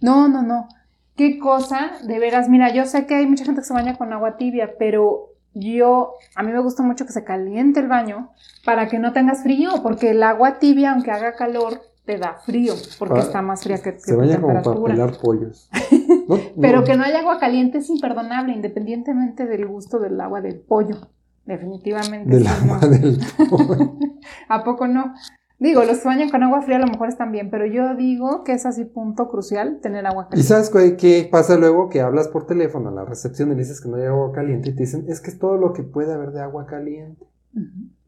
No, no, no. Qué cosa, de veras. Mira, yo sé que hay mucha gente que se baña con agua tibia, pero yo, a mí me gusta mucho que se caliente el baño para que no tengas frío, porque el agua tibia, aunque haga calor, te da frío, porque Ah, está más fría que, que Se tu baña como para temperatura. pelar pollos. [LAUGHS] No, Pero no. que no haya agua caliente es imperdonable, independientemente del gusto del agua del pollo. Definitivamente. Del sí, agua no. del pollo. [LAUGHS] ¿A poco no? Digo, los que bañan con agua fría a lo mejor están bien, pero yo digo que es así punto crucial tener agua ¿Y caliente. sabes qué, qué pasa luego? Que hablas por teléfono a la recepción y le dices que no hay agua caliente y te dicen, es que es todo lo que puede haber de agua caliente.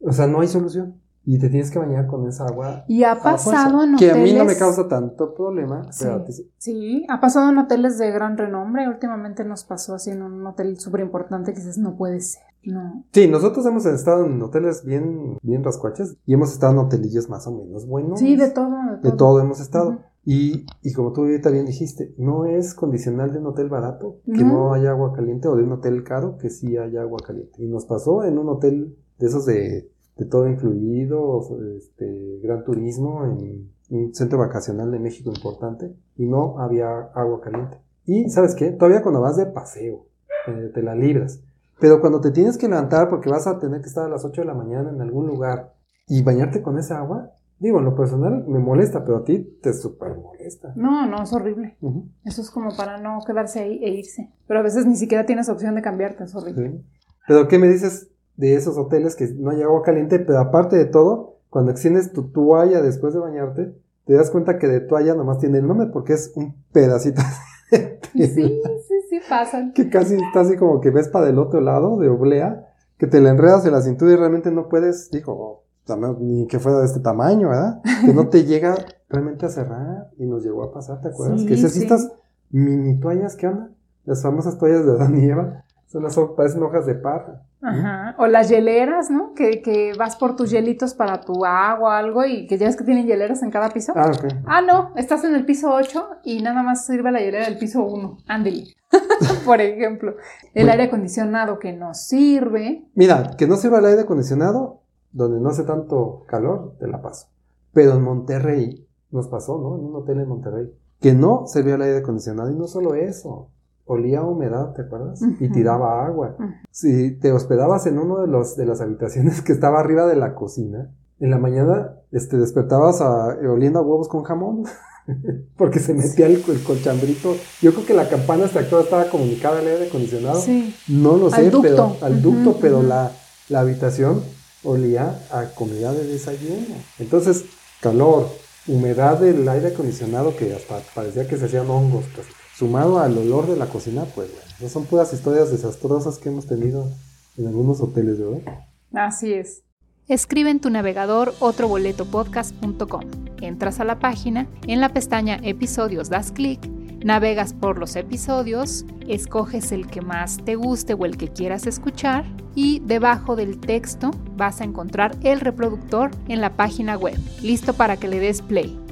O sea, no hay solución. Y te tienes que bañar con esa agua. Y ha pasado en Que hoteles. a mí no me causa tanto problema. Pero sí. Sí, ha pasado en hoteles de gran renombre. Últimamente nos pasó así en un hotel súper importante que dices, no puede ser. No. Sí, nosotros hemos estado en hoteles bien, bien rascuaches y hemos estado en hotelillos más o menos buenos. Sí, de todo. De todo. De todo hemos estado. Y, y como tú ahorita bien dijiste, no es condicional de un hotel barato que No. no haya agua caliente o de un hotel caro que sí haya agua caliente. Y nos pasó en un hotel de esos de, de todo incluido, este, gran turismo en, un centro vacacional de México importante y no había agua caliente. Y sabes qué, todavía cuando vas de paseo, eh, te la libras. Pero cuando te tienes que levantar porque vas a tener que estar a las 8 de la mañana en algún lugar y bañarte con esa agua, digo, en lo personal me molesta, pero a ti te súper molesta. No, no, es horrible. Eso es como para no quedarse ahí e irse. Pero a veces ni siquiera tienes opción de cambiarte, es horrible. Sí. Pero ¿qué me dices de esos hoteles que no hay agua caliente? Pero aparte de todo, cuando extiendes tu toalla después de bañarte, te das cuenta que de toalla nomás tiene el nombre porque es un pedacito [LAUGHS] de Sí, sí, pasan. que casi está así como que ves para del otro lado de oblea, que te la enredas en la cintura y realmente no puedes, digo, o sea, no- ni que fuera de este tamaño, ¿verdad? Que no te llega realmente a cerrar y nos llegó a pasar, ¿te acuerdas? Sí, que esas sí. estas mini toallas, ¿qué onda? Las famosas toallas de Adán y Eva, son las parecen hojas de parra. Ajá. O las hieleras, ¿no? Que, que vas por tus hielitos para tu agua o algo y que ya ves que tienen hieleras en cada piso. Ah, ok. Ah, no, estás en el piso 8 y nada más sirve la hielera del piso 1. Ándele. [LAUGHS] Por ejemplo, el Bueno. aire acondicionado que no sirve. Mira, que no sirva el aire acondicionado, donde no hace tanto calor, te la paso. Pero en Monterrey, nos pasó, ¿no? En un hotel en Monterrey, que no servía el aire acondicionado y no solo eso, olía a humedad, ¿te acuerdas? Y Ujú. tiraba agua. Si te hospedabas en uno de, los, de las habitaciones que estaba arriba de la cocina, en la mañana este, despertabas a- oliendo a huevos con jamón. [LAUGHS] Porque se metía el, el colchambrito. Yo creo que la campana hasta actual estaba comunicada al aire acondicionado. Sí. No lo sé, Al ducto. pero al ducto, Ujú, pero la, la habitación olía a comida de desayuno. Entonces, calor, humedad del aire acondicionado que hasta parecía que se hacían hongos, casi. Sumado al olor de la cocina, pues bueno, no son puras historias desastrosas que hemos tenido en algunos hoteles, ¿verdad? Así es. Escribe en tu navegador otroboletopodcast.com. Entras a la página, en la pestaña Episodios das clic, navegas por los episodios, escoges el que más te guste o el que quieras escuchar y debajo del texto vas a encontrar el reproductor en la página web, listo para que le des play.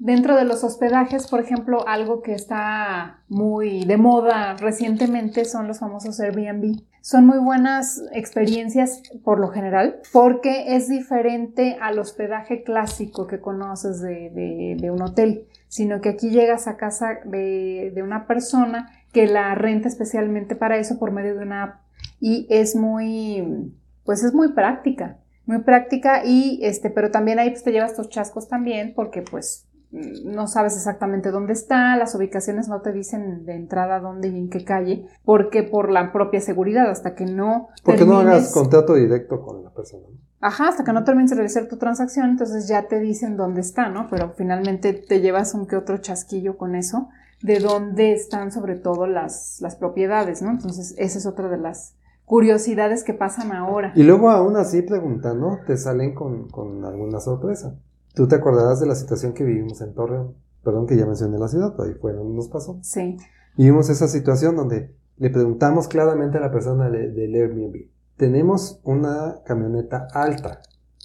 Dentro de los hospedajes, por ejemplo, algo que está muy de moda recientemente son los famosos Airbnb. Son muy buenas experiencias por lo general porque es diferente al hospedaje clásico que conoces de, un hotel, sino que aquí llegas a casa de, una persona que la renta especialmente para eso por medio de una app y es muy, pues es muy práctica, muy práctica y este, pero también ahí pues te llevas tus chascos también porque pues no sabes exactamente dónde está, las ubicaciones no te dicen de entrada dónde y en qué calle, porque por la propia seguridad, hasta que no Porque no hagas termines- contrato directo con la persona. Ajá, hasta que no termines de realizar tu transacción, entonces ya te dicen dónde está, ¿no? Pero finalmente te llevas un que otro chasquillo con eso, de dónde están sobre todo las, las propiedades, ¿no? Entonces esa es otra de las curiosidades que pasan ahora. Y luego aún así preguntando, te salen con, con alguna sorpresa. Tú te acordarás de la situación que vivimos en Torreón. Perdón que ya mencioné la ciudad, pero ahí fue donde nos pasó. Sí, Vivimos esa situación donde le preguntamos claramente a la persona de- del Airbnb. Tenemos una camioneta alta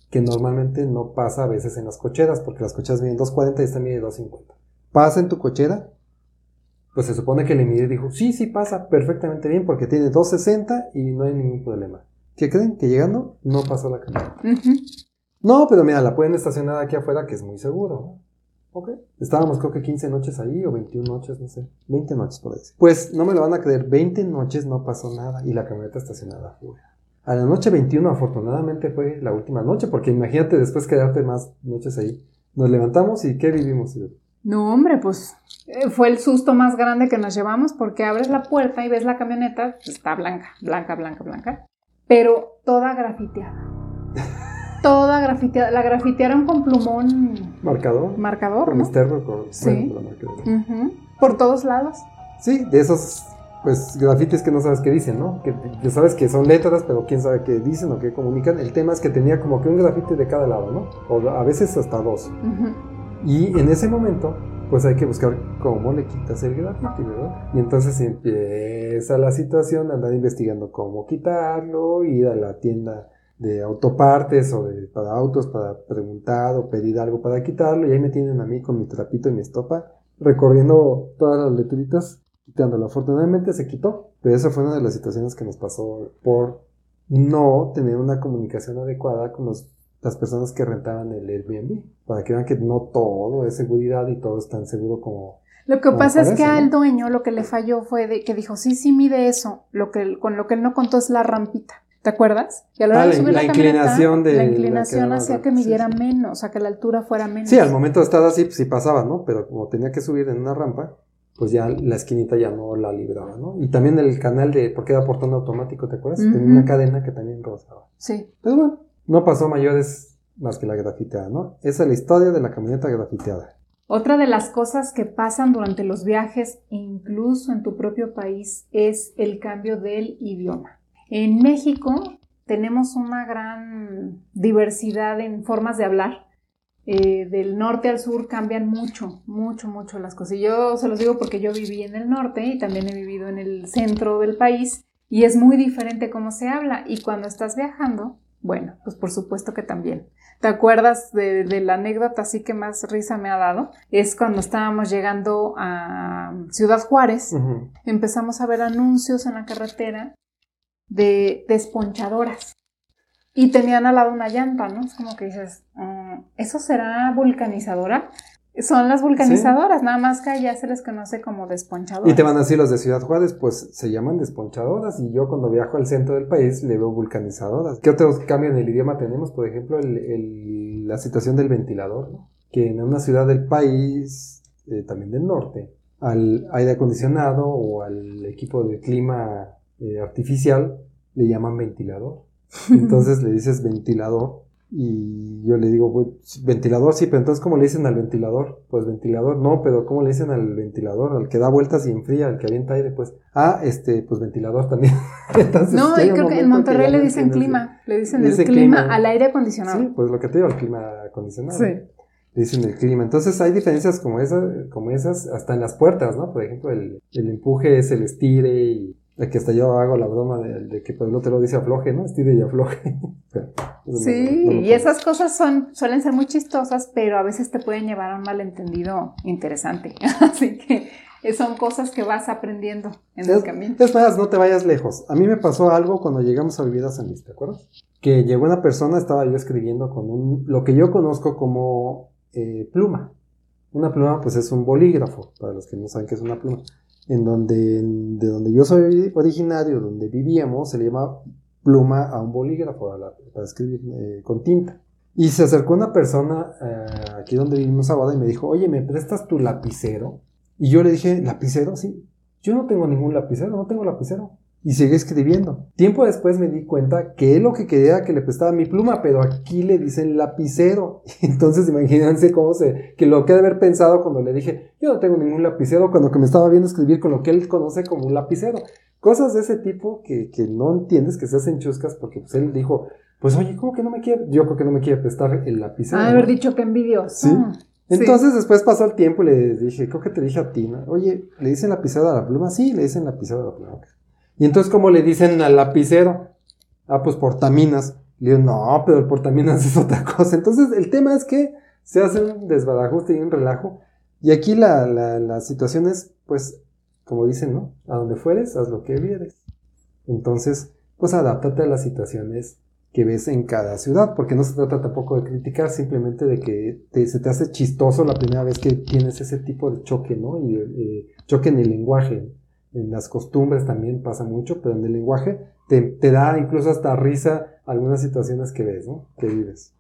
que normalmente no pasa a veces en las cocheras porque las cocheras miden 2.40 y esta mide 2.50. ¿Pasa en tu cochera? Pues se supone que le mide y dijo, sí, sí pasa perfectamente bien porque tiene 2.60 y no hay ningún problema. ¿Qué creen? Que llegando no pasó la camioneta. No, pero mira, la pueden estacionar aquí afuera que es muy seguro. ¿no? Ok. Estábamos creo que 15 noches ahí o 21 noches, no sé. 20 noches por ahí. Pues no me lo van a creer, 20 noches no pasó nada y la camioneta estacionada afuera. A la noche 21 afortunadamente fue la última noche porque imagínate después quedarte más noches ahí. Nos levantamos y ¿qué vivimos? No, hombre, pues eh, fue el susto más grande que nos llevamos porque abres la puerta y ves la camioneta, está blanca, blanca, blanca, blanca, pero toda grafiteada. [LAUGHS] Toda grafiteada. La grafitearon con plumón Marcador. marcador, Con ¿no? esterco, con, Sí. bueno, con la marcador. Ujú. Por todos lados. Sí, de esos pues grafitis que no sabes qué dicen, ¿no? Que ya sabes que son letras, pero quién sabe qué dicen o qué comunican. El tema es que tenía como que un grafiti de cada lado, ¿no? O a veces hasta dos. Y en ese momento, pues hay que buscar cómo le quitas el grafiti, ¿verdad? Y entonces empieza la situación andar investigando cómo quitarlo, ir a la tienda de autopartes o de, para autos para preguntar o pedir algo para quitarlo. Y ahí me tienen a mí con mi trapito y mi estopa recorriendo todas las letritas, quitándolo. Afortunadamente se quitó, pero esa fue una de las situaciones que nos pasó por no tener una comunicación adecuada con los las personas que rentaban el Airbnb, para que vean que no todo es seguridad y todo es tan seguro como... Lo que como pasa es que al dueño lo que le falló fue de que dijo, sí, sí, mide eso. Lo que, con lo que él no contó es la rampita. ¿Te acuerdas? Y a la hora Ah, de subir la inclinación de La inclinación que- hacía que sí, midiera sí. menos, o sea, que la altura fuera menos. Sí, al momento de estar así, pues sí pasaba, ¿no? Pero como tenía que subir en una rampa, pues ya la esquinita ya no la libraba, ¿no? Y también el canal de, porque era portón automático, ¿te acuerdas? Tenía una cadena que también rozaba. Sí. Pero bueno, no pasó mayores más que la grafiteada, ¿no? Esa es la historia de la camioneta grafiteada. Otra de las cosas que pasan durante los viajes, incluso en tu propio país, es el cambio del idioma. En México tenemos una gran diversidad en formas de hablar. Eh, del norte al sur cambian mucho, mucho, mucho las cosas. Y yo se los digo porque yo viví en el norte y también he vivido en el centro del país y es muy diferente cómo se habla. Y cuando estás viajando, bueno, pues por supuesto que también. ¿Te acuerdas de, de la anécdota así que más risa me ha dado? Es cuando estábamos llegando a Ciudad Juárez, empezamos a ver anuncios en la carretera de desponchadoras. Y tenían al lado una llanta, ¿no? Es como que dices, mm, ¿eso será vulcanizadora? Son las vulcanizadoras, nada más que allá se les conoce como desponchadoras. Y te van a decir los de Ciudad Juárez, pues se llaman desponchadoras. Y yo cuando viajo al centro del país le veo vulcanizadoras. ¿Qué otros cambios en el idioma tenemos? Por ejemplo, el- el- la situación del ventilador, ¿no? Que en una ciudad del país, eh, también del norte, al aire acondicionado o al equipo de clima eh, artificial le llaman ventilador. Entonces le dices ventilador y yo le digo, pues, ventilador, sí, pero entonces ¿cómo le dicen al ventilador? Pues ventilador, no, pero ¿cómo le dicen al ventilador? Al que da vueltas y enfría, al que avienta aire, pues, ah, este, pues ventilador también. [LAUGHS] Entonces, No, y llega un creo que en Monterrey le dicen clima, le dicen el clima, clima. al aire acondicionado. Sí, pues lo que te digo, el clima acondicionado. Sí. Le dicen el clima. Entonces hay diferencias como esas, como esas hasta en las puertas, ¿no? Por ejemplo, el, el empuje es el estire y el que hasta yo hago la broma de, de que pues, el otro lo dice afloje, ¿no? Estire y afloje. [LAUGHS] Eso Sí, no- no lo y esas cosas son, suelen ser muy chistosas, pero a veces te pueden llevar a un malentendido interesante. [LAUGHS] Así que eh, son cosas que vas aprendiendo en el Es, camino. es más, no te vayas lejos. A mí me pasó algo cuando llegamos a vivir a San Luis, ¿te acuerdas? Que llegó una persona, estaba yo escribiendo con un, lo que yo conozco como eh, pluma. Una pluma, pues es un bolígrafo, para los que no saben qué es una pluma. En donde, de donde yo soy originario, donde vivíamos, se le llama pluma a un bolígrafo, para escribir eh, con tinta. Y se acercó una persona eh, aquí donde vivimos ahora y me dijo, oye, ¿me prestas tu lapicero? Y yo le dije, ¿lapicero? Sí. Yo no tengo ningún lapicero, no tengo lapicero. Y seguí escribiendo. Tiempo después me di cuenta que él lo que quería era que le prestara mi pluma, pero aquí le dicen lapicero. [LAUGHS] Entonces imagínense cómo se, que lo que de haber pensado cuando le dije, yo no tengo ningún lapicero, cuando que me estaba viendo escribir con lo que él conoce como un lapicero. Cosas de ese tipo que, que no entiendes, que se hacen chuscas, porque pues él dijo, pues oye, ¿cómo que no me quiere? Yo creo que no me quiere prestar el lapicero. Ah, ¿no? haber dicho que envidioso. Sí. Sí. Entonces después pasó el tiempo y le dije, creo que te dije a ti, ¿no? Oye, ¿le dicen lapicero a la pluma? Sí, le dicen lapicero a la pluma. Y entonces, ¿cómo le dicen al lapicero? Ah, pues portaminas. Le digo, no, pero el portaminas [LAUGHS] es otra cosa. Entonces, el tema es que se hace un desbarajuste y un relajo. Y aquí la, la, la situación es, pues, como dicen, ¿no? A donde fueres, haz lo que vieres. Entonces, pues adáptate a las situaciones que ves en cada ciudad, porque no se trata tampoco de criticar, simplemente de que te- se te hace chistoso la primera vez que tienes ese tipo de choque, ¿no? Y eh, choque en el lenguaje, en las costumbres también pasa mucho, pero en el lenguaje te, te da incluso hasta risa algunas situaciones que ves, ¿no? Que vives.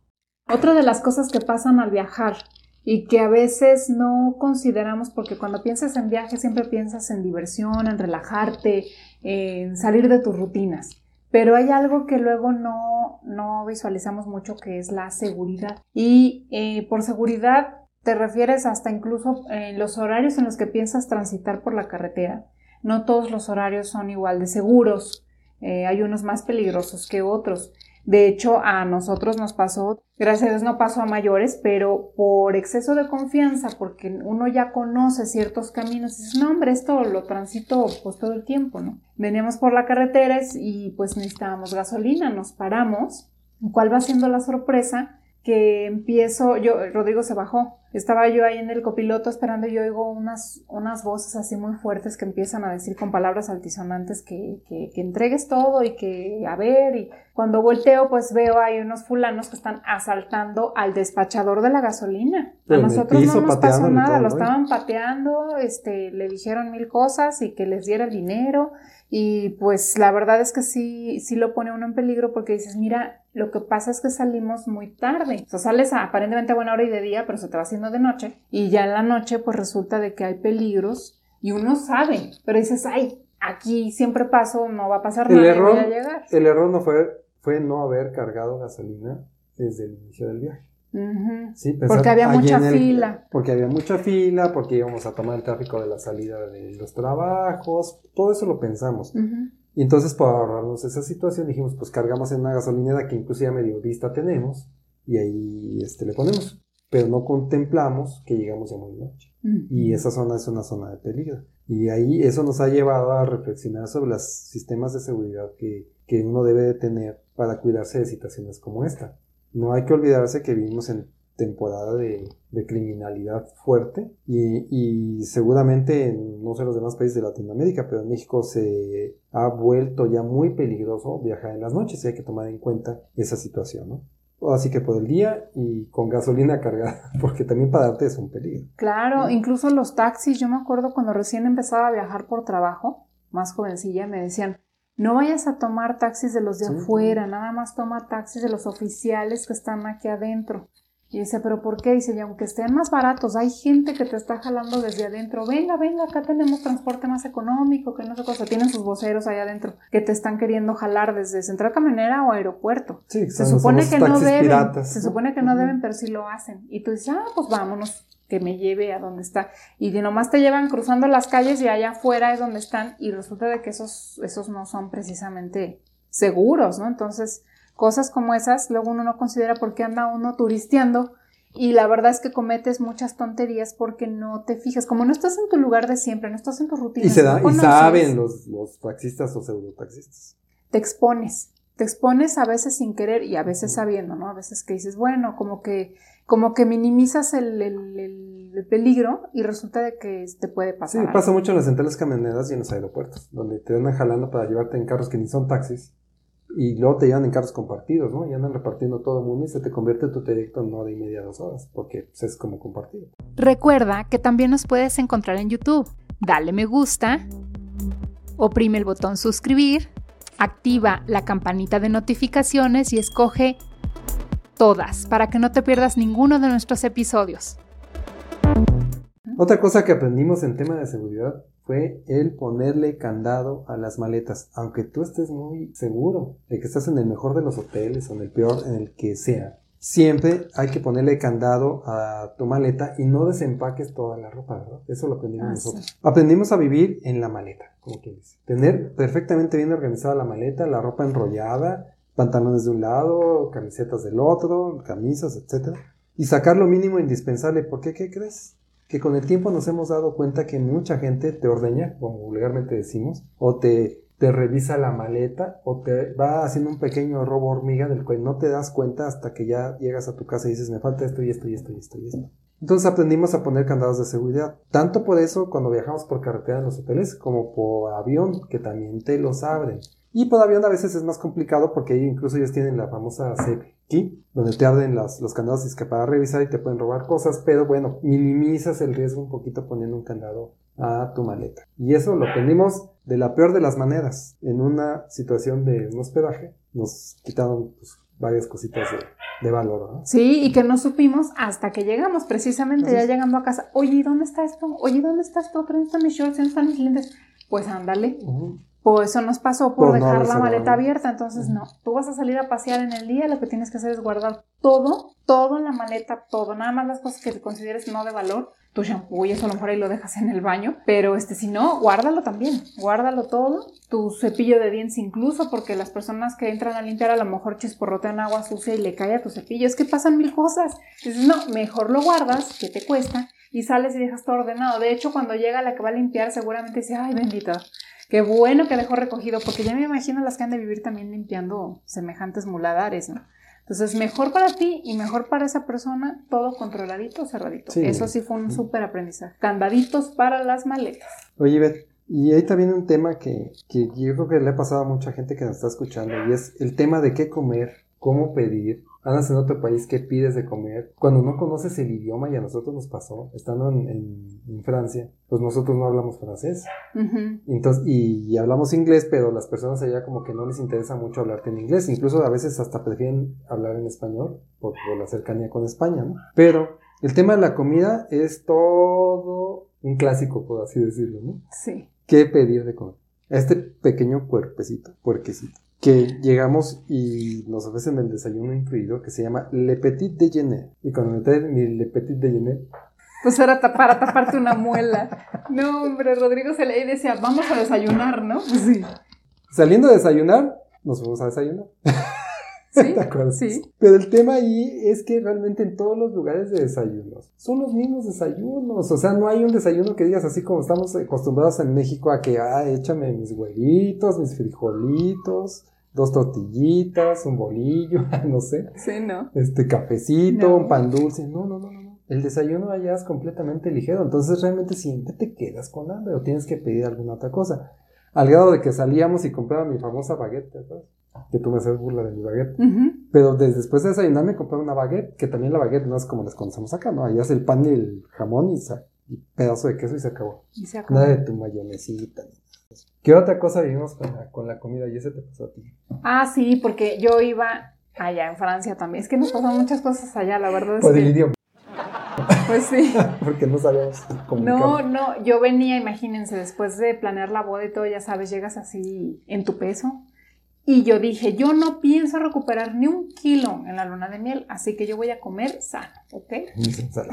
Otra de las cosas que pasan al viajar y que a veces no consideramos porque cuando piensas en viaje siempre piensas en diversión, en relajarte, en salir de tus rutinas. Pero hay algo que luego no, no visualizamos mucho que es la seguridad. Y eh, por seguridad te refieres hasta incluso en los horarios en los que piensas transitar por la carretera. No todos los horarios son igual de seguros. Eh, hay unos más peligrosos que otros. De hecho, a nosotros nos pasó, gracias a Dios no pasó a mayores, pero por exceso de confianza, porque uno ya conoce ciertos caminos, dices, no hombre, esto lo transito pues todo el tiempo, ¿no? Veníamos por la carretera y pues necesitábamos gasolina, nos paramos, ¿cuál va siendo la sorpresa? Que empiezo, yo, Rodrigo se bajó, estaba yo ahí en el copiloto esperando y oigo unas, unas voces así muy fuertes que empiezan a decir con palabras altisonantes que, que, que entregues todo y que a ver y cuando volteo pues veo ahí unos fulanos que están asaltando al despachador de la gasolina. Pero a nosotros piso, no nos pasó nada, lo ¿no? estaban pateando, este, le dijeron mil cosas y que les diera el dinero y pues la verdad es que sí, sí lo pone uno en peligro porque dices, mira, lo que pasa es que salimos muy tarde. O sea, sales a, aparentemente a buena hora y de día, pero se te va haciendo de noche. Y ya en la noche, pues resulta de que hay peligros y uno sabe, pero dices, ay, aquí siempre paso, no va a pasar El nada, error, voy a llegar. el error no fue, fue no haber cargado gasolina desde el inicio del viaje. Ujú. Sí, pensar Porque había mucha el- fila. Porque había mucha fila, porque íbamos a tomar el tráfico de la salida de los trabajos, todo eso lo pensamos. Ujú. Y entonces para ahorrarnos esa situación dijimos, pues cargamos en una gasolinera que incluso ya medio vista tenemos y ahí este, le ponemos. Pero no contemplamos que llegamos ya muy noche. Y esa zona es una zona de peligro. Y ahí eso nos ha llevado a reflexionar sobre los sistemas de seguridad que, que uno debe de tener para cuidarse de situaciones como esta. No hay que olvidarse que vivimos en temporada de, criminalidad fuerte y, y seguramente en no sé los demás países de Latinoamérica, pero en México se ha vuelto ya muy peligroso viajar en las noches y hay que tomar en cuenta esa situación, ¿no? Así que por el día y con gasolina [LAUGHS] cargada, porque también para darte es un peligro. Claro, incluso los taxis, yo me acuerdo cuando recién empezaba a viajar por trabajo, más jovencilla, me decían, no vayas a tomar taxis de los de Sí. afuera, nada más toma taxis de los oficiales que están aquí adentro. Y dice, pero ¿por qué? Dice, y aunque estén más baratos, hay gente que te está jalando desde adentro. Venga, venga, acá tenemos transporte más económico, que no sé cosa. Tienen sus voceros ahí adentro que te están queriendo jalar desde central camionera o aeropuerto. Sí, Se supone que no deben, piratas, se supone que no deben, pero sí lo hacen. Y tú dices, ah, pues vámonos, que me lleve a donde está. Y de nomás te llevan cruzando las calles y allá afuera es donde están y resulta de que esos, esos no son precisamente seguros, ¿no? Entonces, cosas como esas, luego uno no considera por qué anda uno turisteando y la verdad es que cometes muchas tonterías porque no te fijas, como no estás en tu lugar de siempre, no estás en tu rutina. Y, se no da, y saben los, los taxistas o pseudotaxistas. te expones, te expones a veces sin querer y a veces sabiendo, ¿no? A veces que dices, bueno, como que, como que minimizas el, el- el- el peligro y resulta de que te puede Sí, pasar. algo. pasa mucho en las centrales camioneras y en los aeropuertos, donde te andan jalando para llevarte en carros que ni son taxis. Y luego te llevan en carros compartidos, ¿no? Y andan repartiendo todo el mundo y se te convierte tu trayecto no de y media dos horas, porque pues, es como compartido. Recuerda que también nos puedes encontrar en YouTube. Dale me gusta, oprime el botón suscribir, activa la campanita de notificaciones y escoge todas para que no te pierdas ninguno de nuestros episodios. Otra cosa que aprendimos en tema de seguridad fue el ponerle candado a las maletas, aunque tú estés muy seguro de que estás en el mejor de los hoteles o en el peor, en el que sea. Siempre hay que ponerle candado a tu maleta y no desempaques toda la ropa, ¿verdad? Eso lo aprendimos Ah, nosotros. Aprendimos a vivir en la maleta, como quien dice. Tener perfectamente bien organizada la maleta, la ropa enrollada, pantalones de un lado, camisetas del otro, camisas, etcétera, y sacar lo mínimo indispensable. ¿Por qué? ¿Qué crees? que con el tiempo nos hemos dado cuenta que mucha gente te ordeña, como vulgarmente decimos, o te, te revisa la maleta, o te va haciendo un pequeño robo hormiga del cual no te das cuenta hasta que ya llegas a tu casa y dices, me falta esto y esto y esto y esto y esto. Entonces aprendimos a poner candados de seguridad, tanto por eso cuando viajamos por carretera en los hoteles, como por avión, que también te los abren. Y por avión a veces es más complicado porque ahí incluso ellos tienen la famosa key, donde te abren las- los candados y es que para revisar y te pueden robar cosas, pero bueno, minimizas el riesgo un poquito poniendo un candado a tu maleta. Y eso lo aprendimos de la peor de las maneras. En una situación de un hospedaje, nos quitaron pues, varias cositas de, de valor, ¿no? Sí, y que no supimos hasta que llegamos, precisamente ya llegando a casa. Oye, ¿y ¿dónde está esto? Oye, ¿dónde está esto? ¿Dónde están mis shorts? ¿Dónde están mis lentes? Pues ándale. Pues eso nos pasó por, dejar la maleta abierta, entonces no. Tú vas a salir a pasear en el día, lo que tienes que hacer es guardar todo, todo en la maleta, todo, nada más las cosas que consideres no de valor, tu shampoo y eso a lo mejor ahí lo dejas en el baño, pero este si no, guárdalo también, guárdalo todo, tu cepillo de dientes incluso, porque las personas que entran a limpiar a lo mejor chisporrotean agua sucia y le cae a tu cepillo, es que pasan mil cosas. Dices, no, mejor lo guardas, que te cuesta, y sales y dejas todo ordenado. De hecho, cuando llega la que va a limpiar, seguramente dice, ay, bendita, Qué bueno que dejó recogido, porque ya me imagino las que han de vivir también limpiando semejantes muladares, ¿no? Entonces, mejor para ti y mejor para esa persona, todo controladito, cerradito. Sí. Eso sí fue un súper aprendizaje. Candaditos para las maletas. Oye, Beth, y ahí también un tema que, que yo creo que le ha pasado a mucha gente que nos está escuchando, y es el tema de qué comer, cómo pedir. Andas en otro país, ¿qué pides de comer? Cuando no conoces el idioma, y a nosotros nos pasó, estando en, en- en Francia, pues nosotros no hablamos francés. Entonces, y, y hablamos inglés, pero las personas allá como que no les interesa mucho hablarte en inglés. Incluso a veces hasta prefieren hablar en español por, por la cercanía con España, ¿no? Pero el tema de la comida es todo un clásico, por así decirlo, ¿no? Sí. ¿Qué pedir de comer? Este pequeño cuerpecito, puerquecito, que llegamos y nos ofrecen el desayuno incluido que se llama Le Petit Déjeuner. Y cuando me traen mi Le Petit Déjeuner, Pues era para taparte una muela. No, hombre, Rodrigo se leía y decía, vamos a desayunar, ¿no? Pues sí. saliendo a desayunar, nos fuimos a desayunar. Sí, [LAUGHS] ¿Te acuerdas? sí. Pero el tema ahí es que realmente en todos los lugares de desayunos son los mismos desayunos. O sea, no hay un desayuno que digas así como estamos acostumbrados en México a que, ah, échame mis huevitos, mis frijolitos, dos tortillitas, un bolillo, [LAUGHS] no sé, Sí, ¿no? este cafecito, No. un pan dulce. No, no, no, no. El desayuno allá es completamente ligero. Entonces realmente siempre te quedas con hambre o tienes que pedir alguna otra cosa. Al grado de que salíamos y compraba mi famosa baguette, ¿te acuerdas? Que tú me haces burla de mi baguette. Pero desde después de desayunar me compré una baguette, que también la baguette no es como las conocemos acá, ¿no? Allá es el pan y el jamón y, y pedazo de queso y se acabó. Y se acabó. Nada de tu mayonesita. ¿Qué otra cosa vivimos con la, con la comida? Y ese te pasó a ti. Ah, sí, porque yo iba allá en Francia también. Es que nos pasaron muchas cosas allá, la verdad es Por el que... idioma, Pues sí. [LAUGHS] porque no sabíamos comunicar. No, no, yo venía, imagínense, después de planear la boda y todo, ya sabes, llegas así en tu peso. Y yo dije, yo no pienso recuperar ni un kilo en la luna de miel, así que yo voy a comer sano, ¿ok?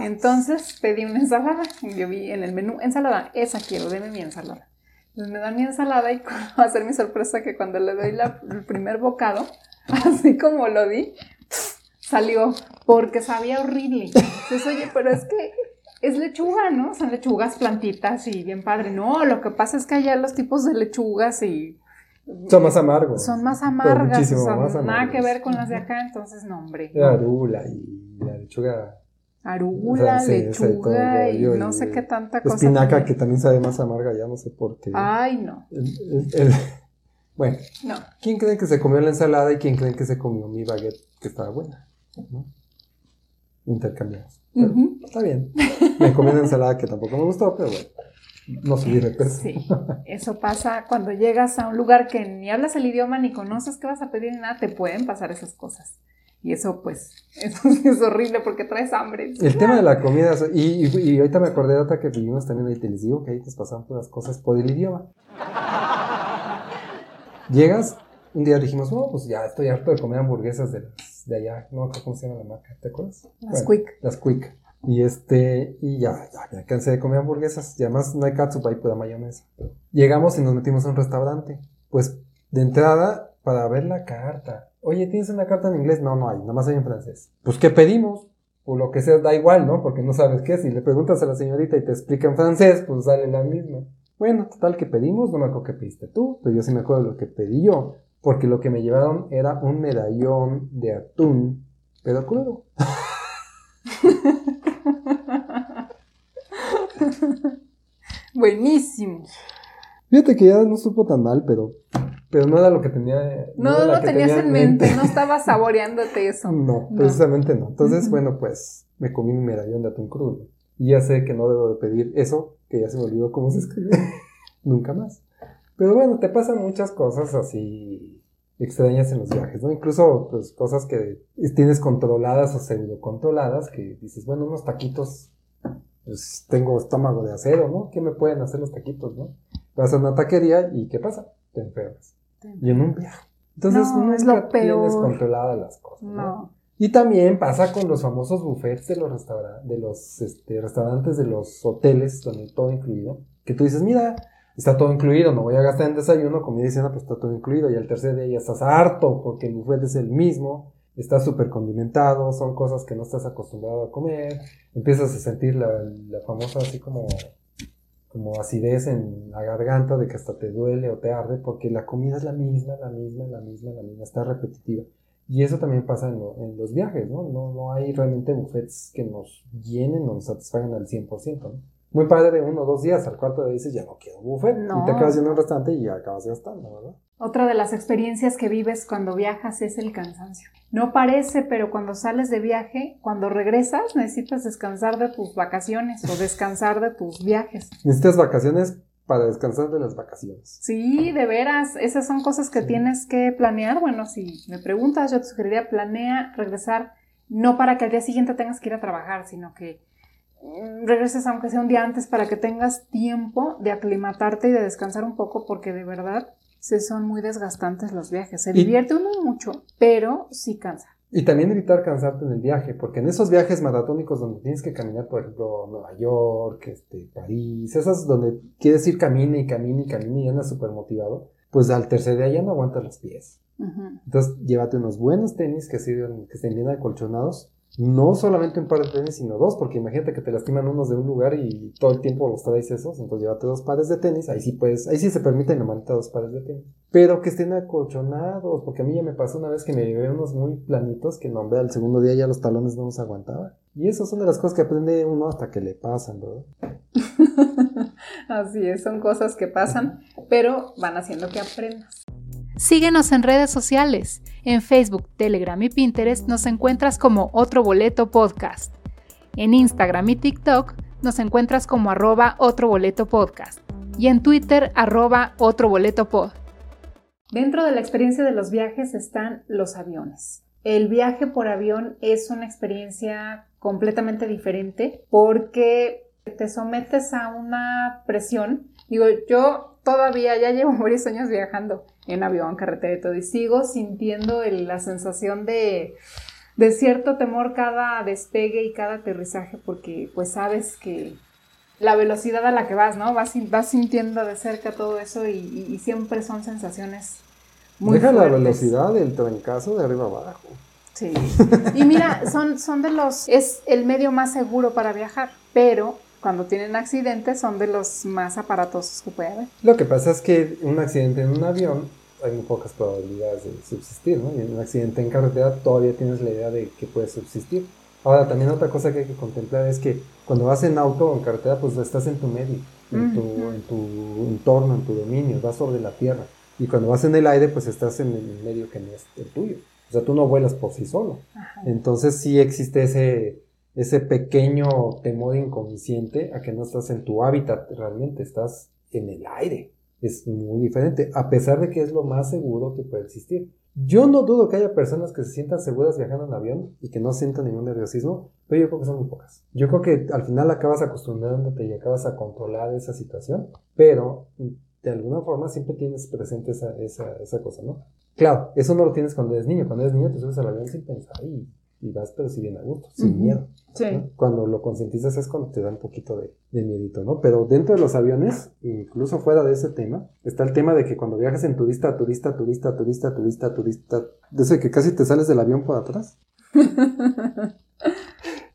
Entonces pedí una ensalada. y Yo vi en el menú, ensalada, esa quiero, deme mi ensalada. Entonces me dan mi ensalada y [LAUGHS] va a ser mi sorpresa que cuando le doy la- el primer bocado, [LAUGHS] así como lo di, [SNIFFS] salió porque sabía horrible. Entonces, oye, pero es que es lechuga, ¿no? Son lechugas, plantitas y bien padre. No, lo que pasa es que allá los tipos de lechugas y... Son más amargos. Son más Pero amargas, muchísimo o sea, más nada que ver con las de acá, entonces no, hombre. La arula y la lechuga. Arugula, lechuga y no sé qué tanta cosa. Espinaca que también sabe más amarga, ya no sé por qué. Ay, no, El- el- el- [LAUGHS] Bueno, no. ¿quién creen que se comió la ensalada y quién creen que se comió mi baguette que estaba buena? ¿No? Está bien. Me comí una ensalada que tampoco me gustó, pero bueno. No subí de peso. Sí, eso pasa cuando llegas a un lugar que ni hablas el idioma ni conoces qué vas a pedir ni nada, te pueden pasar esas cosas. Y eso, pues, [LAUGHS] eso es horrible porque traes hambre. El tema de la [LAUGHS] comida, y, y, y ahorita me acordé de otra que vivimos también ahí, te les digo que ahí te pasaban las cosas por el idioma. [LAUGHS] Llegas, un día dijimos, no, pues ya estoy harto de comer hamburguesas de, las- de allá, no me cómo se llama la marca, ¿te acuerdas? Las Bueno, quick. Las Quick. Y este, y ya, ya me cansé de comer hamburguesas. Y además no hay catsup ahí, pura mayonesa. Llegamos y nos metimos a un restaurante. Pues de entrada, para ver la carta. Oye, ¿tienes una carta en inglés? No, no hay, nada más hay en francés. Pues, ¿qué pedimos? O lo que sea, da igual, ¿no? Porque no sabes qué. Si le preguntas a la señorita y te explica en francés, pues sale la misma. Bueno, total que pedimos, no me acuerdo qué pediste tú, pero yo sí me acuerdo de lo que pedí yo. Porque lo que me llevaron era un medallón de atún, pero crudo. [LAUGHS] Buenísimo. Fíjate que ya no supo tan mal, pero, pero no era lo que tenía. No, era no la lo tenías tenía en mente, no estabas saboreándote eso. [LAUGHS] No, No. precisamente no. Entonces, bueno, pues me comí mi medallón de atún crudo. Y ya sé que no debo de pedir eso, que ya se me olvidó cómo se escribe. [LAUGHS] Nunca más. Pero bueno, te pasan muchas cosas así extrañas en los viajes, ¿no? Incluso, pues, cosas que tienes controladas o pseudo controladas, que dices, bueno, unos taquitos, pues tengo estómago de acero, ¿no? ¿Qué me pueden hacer los taquitos, no? Vas a una taquería y ¿qué pasa? Te enfermas. Y en un viaje. Entonces, No, nunca es lo tienes peor. controladas las cosas, ¿no? No. Y también pasa con los famosos buffets de los, restaura- de los este, restaurantes de los hoteles, donde todo incluido, que tú dices, mira, está todo incluido, no voy a gastar en desayuno, comida y cena, pues está todo incluido, y al tercer día ya estás harto, porque el buffet es el mismo, está súper condimentado, son cosas que no estás acostumbrado a comer, empiezas a sentir la, la famosa así como, como acidez en la garganta, de que hasta te duele o te arde, porque la comida es la misma, la misma, la misma, la misma, está repetitiva. Y eso también pasa en, lo- en los viajes, ¿no? ¿no? No hay realmente buffets que nos llenen o nos satisfagan al 100%, ¿no? Muy padre de uno o dos días, al cuarto día dices, ya no quiero buffet. No. Y te acabas yendo a un restaurante y ya acabas gastando, ¿verdad? Otra de las experiencias que vives cuando viajas es el cansancio. No parece, pero cuando sales de viaje, cuando regresas, necesitas descansar de tus vacaciones o descansar de tus viajes. Necesitas vacaciones para descansar de las vacaciones. Sí, de veras, esas son cosas que Sí. tienes que planear. Bueno, si me preguntas, yo te sugeriría planea regresar, no para que al día siguiente tengas que ir a trabajar, sino que mm, regreses aunque sea un día antes para que tengas tiempo de aclimatarte y de descansar un poco, porque de verdad se son muy desgastantes los viajes. Se Y- divierte uno mucho, pero sí cansa. Y también evitar cansarte en el viaje, porque en esos viajes maratónicos donde tienes que caminar, por ejemplo, Nueva York, este, París, esas donde quieres ir camine y camine y camine y andas súper motivado, pues al tercer día ya no aguantas los pies. Ujú. Entonces, llévate unos buenos tenis que, sirven, que estén bien acolchonados. No solamente un par de tenis, sino dos, porque imagínate que te lastiman unos de un lugar y todo el tiempo los traes esos. Entonces, llévate dos pares de tenis. Ahí sí puedes, ahí sí se permite normalmente dos pares de tenis. Pero que estén acolchonados, porque a mí ya me pasó una vez que me llevé unos muy planitos que, no, al segundo día ya los talones no los aguantaba. Y esas son de las cosas que aprende uno hasta que le pasan, ¿verdad? [LAUGHS] Así es, son cosas que pasan, pero van haciendo que aprendas. Síguenos en redes sociales. En Facebook, Telegram y Pinterest nos encuentras como Otro Boleto Podcast. En Instagram y TikTok nos encuentras como arroba Otro Boleto Podcast. Y en Twitter, arroba Otro Boleto Pod. Dentro de la experiencia de los viajes están los aviones. El viaje por avión es una experiencia completamente diferente porque te sometes a una presión. Digo, yo todavía ya llevo [LAUGHS] varios años viajando en avión, carretera y todo, y sigo sintiendo el- la sensación de, de cierto temor cada despegue y cada aterrizaje porque pues sabes que la velocidad a la que vas, ¿no? Vas, vas sintiendo de cerca todo eso y, y- y siempre son sensaciones muy Deja la velocidad del trancazo de arriba abajo. Sí. Y mira, son, son de los, es el medio más seguro para viajar, pero cuando tienen accidentes son de los más aparatosos que puede haber. Lo que pasa es que un accidente en un avión hay muy pocas probabilidades de subsistir, ¿no? Y en un accidente en carretera todavía tienes la idea de que puede subsistir. Ahora, también otra cosa que hay que contemplar es que cuando vas en auto o en carretera, pues estás en tu medio, en tu, Ujú. en tu entorno, en tu dominio, vas sobre la tierra. Y cuando vas en el aire, pues estás en el medio que no es el tuyo. O sea, tú no vuelas por sí solo. Ajá. Entonces sí existe ese, ese pequeño temor inconsciente a que no estás en tu hábitat realmente, estás en el aire. Es muy diferente, a pesar de que es lo más seguro que puede existir. Yo no dudo que haya personas que se sientan seguras viajando en avión y que no sientan ningún nerviosismo, pero yo creo que son muy pocas. Yo creo que al final acabas acostumbrándote y acabas a controlar esa situación, pero de alguna forma siempre tienes presente esa, esa, cosa, ¿no? Claro, eso no lo tienes cuando eres niño. Cuando eres niño te subes al avión sin pensar y, y vas, pero si bien a gusto, sin miedo. Sí. ¿no? Cuando lo concientizas es cuando te da un poquito de, de miedito, ¿no? Pero dentro de los aviones, incluso fuera de ese tema, está el tema de que cuando viajas en turista, turista, turista, turista, turista, turista, de ese que casi te sales del avión por atrás, [LAUGHS]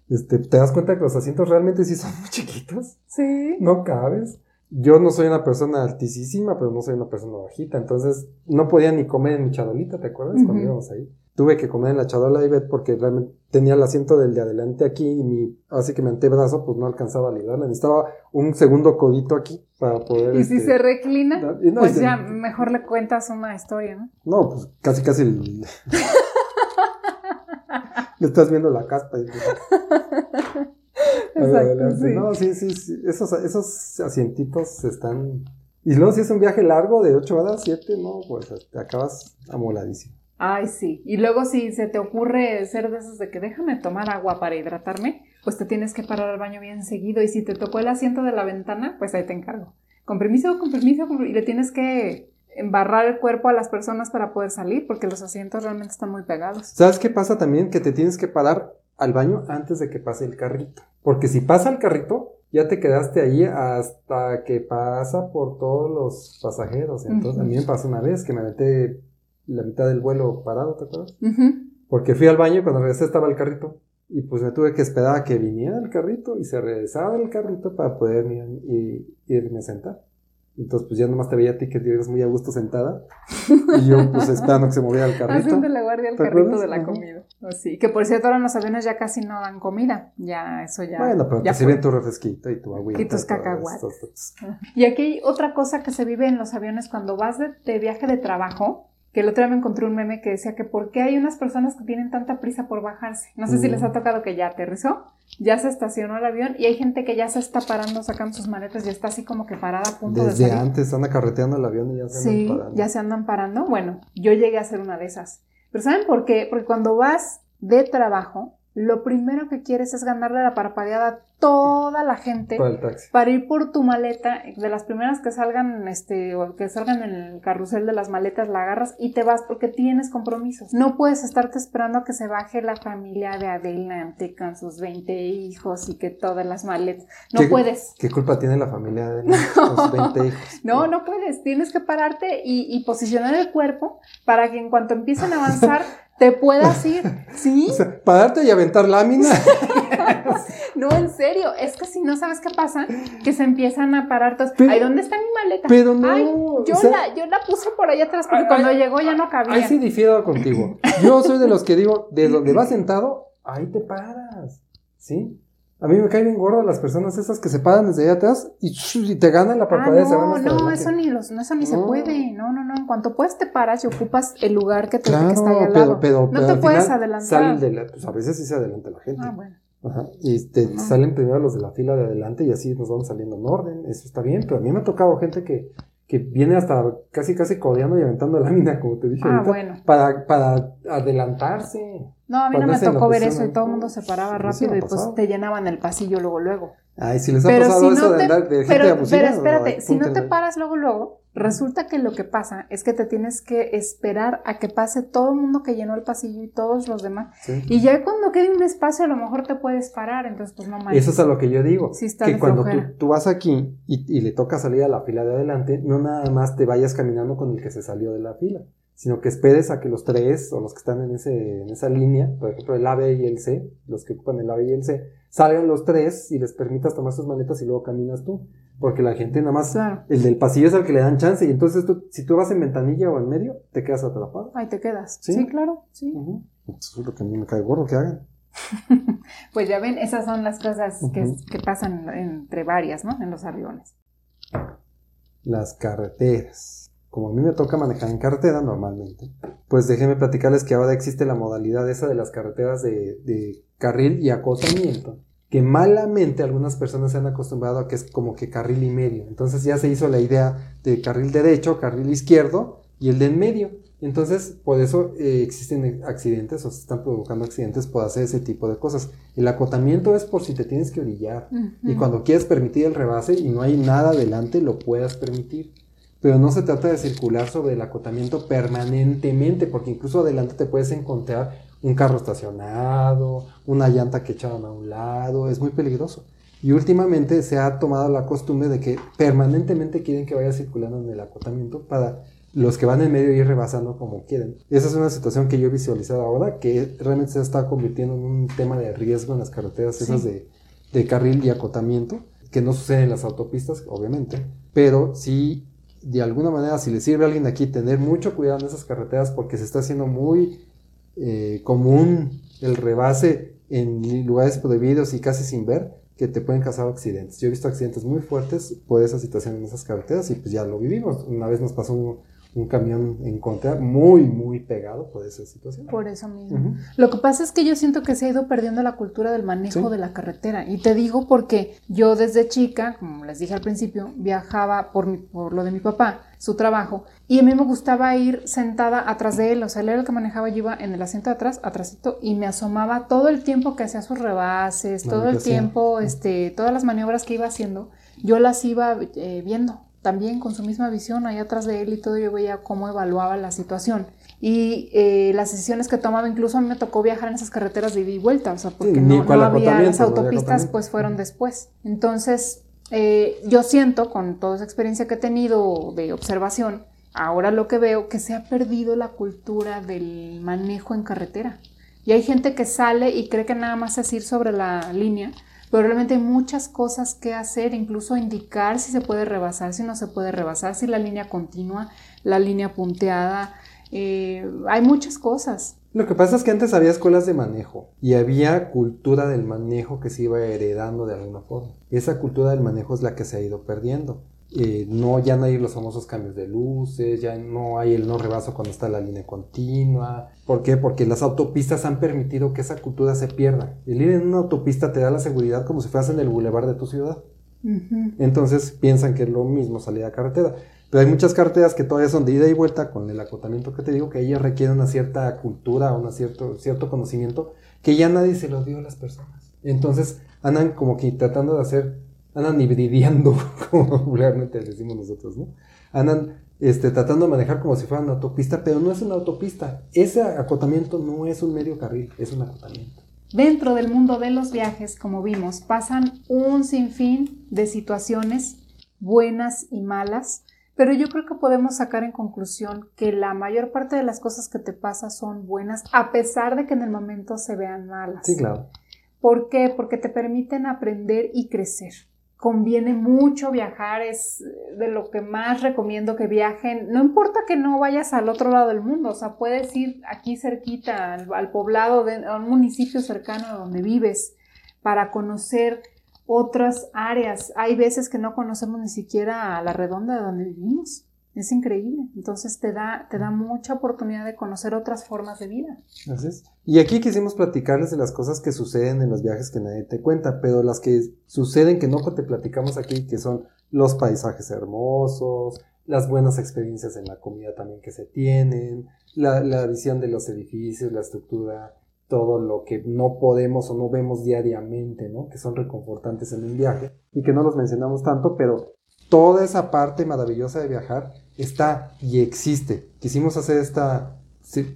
este, te das cuenta que los asientos realmente sí son muy chiquitos, Sí. no cabes. Yo no soy una persona altísima, pero no soy una persona bajita, entonces no podía ni comer en mi charolita, ¿te acuerdas? Cuando íbamos ahí. Tuve que comer en la charola de Ivette porque realmente tenía el asiento del de adelante aquí y mi, así que mi antebrazo pues no alcanzaba a librarla. Necesitaba un segundo codito aquí para poder... Y si este, se reclina, da- y no, pues y se- ya mejor le cuentas una historia, ¿no? No, pues casi casi le estás viendo la caspa. y- [LAUGHS] Exacto, sí. No, sí, sí, sí. Esos, esos asientitos están... Y luego si es un viaje largo de 8 horas, 7, no, pues te acabas amoladísimo. Ay, sí. Y luego si se te ocurre ser de esos de que déjame tomar agua para hidratarme, pues te tienes que parar al baño bien seguido. Y si te tocó el asiento de la ventana, pues ahí te encargo. Con permiso, con permiso, con- y le tienes que embarrar el cuerpo a las personas para poder salir, porque los asientos realmente están muy pegados. ¿Sabes qué pasa también? Que te tienes que parar al baño antes de que pase el carrito. Porque si pasa el carrito, ya te quedaste ahí hasta que pasa por todos los pasajeros. Entonces, a mí me pasó una vez que me metí la mitad del vuelo parado, ¿te acuerdas? Porque fui al baño y cuando regresé estaba el carrito. Y pues me tuve que esperar a que viniera el carrito y se regresaba el carrito para poder ir- irme a sentar. Entonces, pues ya nomás te veía a ti que eres muy a gusto sentada. Y yo, pues esperando que se moviera el carrito. Haciendo la guardia al ¿Te carrito acuerdas? de la comida. Así. Que por cierto, ahora en los aviones ya casi no dan comida. Ya, eso ya. Bueno, pero ya te sirven tu refresquito y tu agüita. Y tus cacahuates. Y aquí hay otra cosa que se vive en los aviones cuando vas de, de viaje de trabajo, que el otro día me encontré un meme que decía que por qué hay unas personas que tienen tanta prisa por bajarse. No sé si Mm. les ha tocado que ya aterrizó, ya se estacionó el avión y hay gente que ya se está parando, sacando sus maletas y está así como que parada a punto de Desde salir. antes anda carreteando el avión y ya se Sí, andan parando. ya se andan parando. Bueno, yo llegué a ser una de esas. Pero ¿saben por qué? Porque cuando vas de trabajo, lo primero que quieres es ganarle la parpadeada a toda la gente Para ir por tu maleta, de las primeras que salgan, este, o que salgan en el carrusel de las maletas, la agarras y te vas porque tienes compromisos. No puedes estarte esperando a que se baje la familia de adelante con sus 20 hijos y que todas las maletas. No ¿Qué- puedes. ¿Qué culpa tiene la familia de [LAUGHS] los 20 hijos? No, no puedes. Tienes que pararte y, y posicionar el cuerpo para que en cuanto empiecen a avanzar [LAUGHS] te puedas ir. [LAUGHS] ¿Sí? O sea, pararte y aventar lámina. [LAUGHS] No, en serio. Es que si no sabes qué pasa, que se empiezan a parar todos. Pero- Ay, ¿dónde está mi maleta? pero no, Ay, o yo, sea- la, yo la puse por allá atrás porque Ay, cuando ay, llegó ya no cabía. Ahí sí difiero contigo. Yo soy de los que digo, de donde vas sentado, ahí te paras. ¿Sí? A mí me caen bien gordas las personas esas que se paran desde allá atrás y, y te ganan la Ah, parpadea van no, no, eso ni, los, eso ni se puede. No, no, no. En cuanto puedes te paras y ocupas el lugar que, te, Claro, que está ahí al pero, lado. pero, no pero te puedes adelantar. salen de la- pues a veces sí se adelanta la gente. Ah, bueno. Ajá, y te Ajá. salen primero los de la fila de adelante y así nos vamos saliendo en orden. Eso está bien, pero a mí me ha tocado gente que, que viene hasta casi casi codeando y aventando [LAUGHS] lámina, como te dije Ah, ahorita, bueno. para, para adelantarse. No, a mí no me tocó ver eso y todo el mundo se paraba rápido y pues te llenaban el pasillo luego, luego. Ay, si les ha Pero pasado si eso no de te- andar de gente Pero, abusiva. pero espérate, si no te paras luego, luego, resulta que lo que pasa es que te tienes que esperar a que pase todo el mundo que llenó el pasillo y todos los demás. Sí. Y ya cuando quede un espacio, a lo mejor te puedes parar, entonces pues no manches. Eso es a lo que yo digo. Sí está que de cuando tú, tú vas aquí y, y le toca salir a la fila de adelante, no nada más te vayas caminando con el que se salió de la fila, sino que esperes a que los tres o los que están en, ese, en esa línea, por ejemplo el A, B y el C, los que ocupan el A, B y el C, salgan los tres y les permitas tomar sus maletas y luego caminas tú. Porque la gente nada más, Claro. el del pasillo es el que le dan chance y entonces tú, si tú vas en ventanilla o en medio, te quedas atrapado. Ahí te quedas. Sí. Sí, claro, sí. Eso es lo que a mí me cae gordo que hagan. [LAUGHS] Pues ya ven, esas son las cosas que, que pasan entre varias, ¿no? En los aviones. las carreteras. Como a mí me toca manejar en carretera normalmente, pues déjenme platicarles que ahora existe la modalidad esa de las carreteras de, de carril y acotamiento, que malamente algunas personas se han acostumbrado a que es como que carril y medio. Entonces ya se hizo la idea de carril derecho, carril izquierdo y el de en medio. Entonces, por eso eh, existen accidentes o se están provocando accidentes por hacer ese tipo de cosas. El acotamiento es por si te tienes que orillar. Y cuando quieres permitir el rebase y no hay nada adelante, lo puedas permitir. Pero no se trata de circular sobre el acotamiento permanentemente, porque incluso adelante te puedes encontrar un carro estacionado, una llanta que echaron a un lado, es muy peligroso. Y últimamente se ha tomado la costumbre de que permanentemente quieren que vaya circulando en el acotamiento para los que van en medio ir rebasando como quieren. Esa es una situación que yo he visualizado ahora, que realmente se está convirtiendo en un tema de riesgo en las carreteras esas Sí. de, de carril y acotamiento, que no sucede en las autopistas, obviamente, pero sí, de alguna manera, si le sirve a alguien aquí tener mucho cuidado en esas carreteras, porque se está haciendo muy eh, común el rebase en lugares prohibidos y casi sin ver, que te pueden causar accidentes. Yo he visto accidentes muy fuertes por esa situación en esas carreteras y pues ya lo vivimos. Una vez nos pasó un, un camión en contra muy, muy pegado por esa situación. Por eso mismo. Lo que pasa es que yo siento que se ha ido perdiendo la cultura del manejo Sí. de la carretera. Y te digo porque yo desde chica, como les dije al principio, viajaba por, mi- por lo de mi papá, su trabajo, y a mí me gustaba ir sentada atrás de él. O sea, él era el que manejaba, yo iba en el asiento de atrás, atrásito, y me asomaba todo el tiempo que hacía sus rebases, todo el tiempo, este, todas las maniobras que iba haciendo, yo las iba eh, viendo. También con su misma visión ahí atrás de él y todo, yo veía cómo evaluaba la situación y eh, las decisiones que tomaba, incluso a mí me tocó viajar en esas carreteras de ida y vuelta, o sea, porque Sí, no, no había, las no autopistas acotamiento. pues fueron después. Entonces, eh, yo siento, con toda esa experiencia que he tenido de observación, ahora lo que veo, que se ha perdido la cultura del manejo en carretera. Y hay gente que sale y cree que nada más es ir sobre la línea, pero hay muchas cosas que hacer, incluso indicar si se puede rebasar, si no se puede rebasar, si la línea continua, la línea punteada, eh, hay muchas cosas. Lo que pasa es que antes había escuelas de manejo y había cultura del manejo que se iba heredando de alguna forma. Esa cultura del manejo es la que se ha ido perdiendo. Eh, no, ya no hay los famosos cambios de luces, ya no hay el no rebaso cuando está la línea continua. ¿Por qué? Porque las autopistas han permitido que esa cultura se pierda. El ir en una autopista te da la seguridad como si fueras en el bulevar de tu ciudad. Entonces piensan que es lo mismo salir a carretera. Pero hay muchas carreteras que todavía son de ida y vuelta con el acotamiento que te digo, que ellas requieren una cierta cultura, un cierto, cierto conocimiento que ya nadie se lo dio a las personas. Entonces andan como que tratando de hacer, andan hibridiando, [LAUGHS] como popularmente decimos nosotros, ¿no? Andan este, tratando de manejar como si fuera una autopista, pero no es una autopista. Ese acotamiento no es un medio carril, es un acotamiento. Dentro del mundo de los viajes, como vimos, pasan un sinfín de situaciones buenas y malas pero yo creo que podemos sacar en conclusión que la mayor parte de las cosas que te pasan son buenas, a pesar de que en el momento se vean malas. Sí, claro. ¿Por qué? Porque te permiten aprender y crecer. Conviene mucho viajar, es de lo que más recomiendo que viajen. No importa que no vayas al otro lado del mundo, o sea, puedes ir aquí cerquita, al, poblado, de, a un municipio cercano a donde vives, para conocer otras áreas. Hay veces que no conocemos ni siquiera la redonda de donde vivimos. Es increíble. Entonces te da, te da mucha oportunidad de conocer otras formas de vida. Así es. Y aquí quisimos platicarles de las cosas que suceden en los viajes que nadie te cuenta, pero las que suceden que no te platicamos aquí, que son los paisajes hermosos, las buenas experiencias en la comida también que se tienen, la, la visión de los edificios, la estructura todo lo que no podemos o no vemos diariamente, ¿no? Que son reconfortantes en un viaje y que no los mencionamos tanto, pero toda esa parte maravillosa de viajar está y existe. Quisimos hacer esta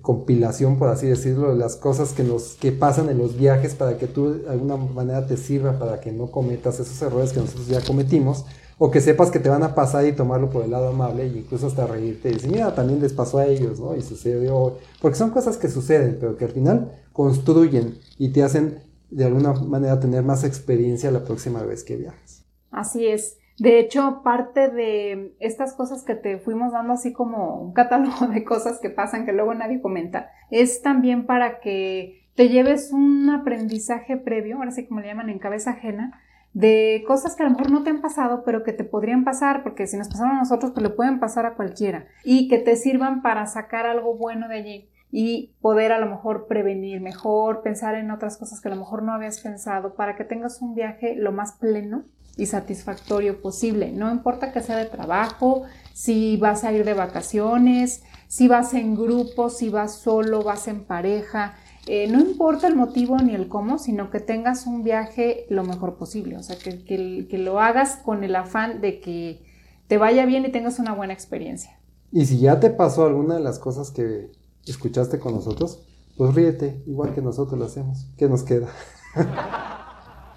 compilación, por así decirlo, de las cosas que nos que pasan en los viajes para que tú de alguna manera te sirva para que no cometas esos errores que nosotros ya cometimos o que sepas que te van a pasar y tomarlo por el lado amable y incluso hasta reírte y decir, mira, también les pasó a ellos, ¿no? Y sucedió, porque son cosas que suceden, pero que al final construyen y te hacen de alguna manera tener más experiencia la próxima vez que viajas. Así es. De hecho, parte de estas cosas que te fuimos dando así como un catálogo de cosas que pasan que luego nadie comenta, es también para que te lleves un aprendizaje previo, ahora sí como le llaman en cabeza ajena, de cosas que a lo mejor no te han pasado, pero que te podrían pasar, porque si nos pasaron a nosotros, pues le pueden pasar a cualquiera, y que te sirvan para sacar algo bueno de allí y poder a lo mejor prevenir mejor, pensar en otras cosas que a lo mejor no habías pensado, para que tengas un viaje lo más pleno y satisfactorio posible. No importa que sea de trabajo, si vas a ir de vacaciones, si vas en grupo, si vas solo, vas en pareja, eh, no importa el motivo ni el cómo, sino que tengas un viaje lo mejor posible, o sea, que, que, lo hagas con el afán de que te vaya bien y tengas una buena experiencia. Y si ya te pasó alguna de las cosas que escuchaste con nosotros, pues ríete, igual que nosotros lo hacemos. ¿Qué nos queda? [LAUGHS]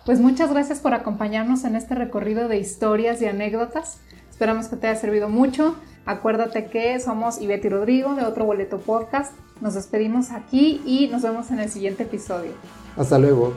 Pues muchas gracias por acompañarnos en este recorrido de historias y anécdotas. Esperamos que te haya servido mucho. Acuérdate que somos Ivette y Rodrigo de Otro Boleto Podcast. Nos despedimos aquí y nos vemos en el siguiente episodio. Hasta luego.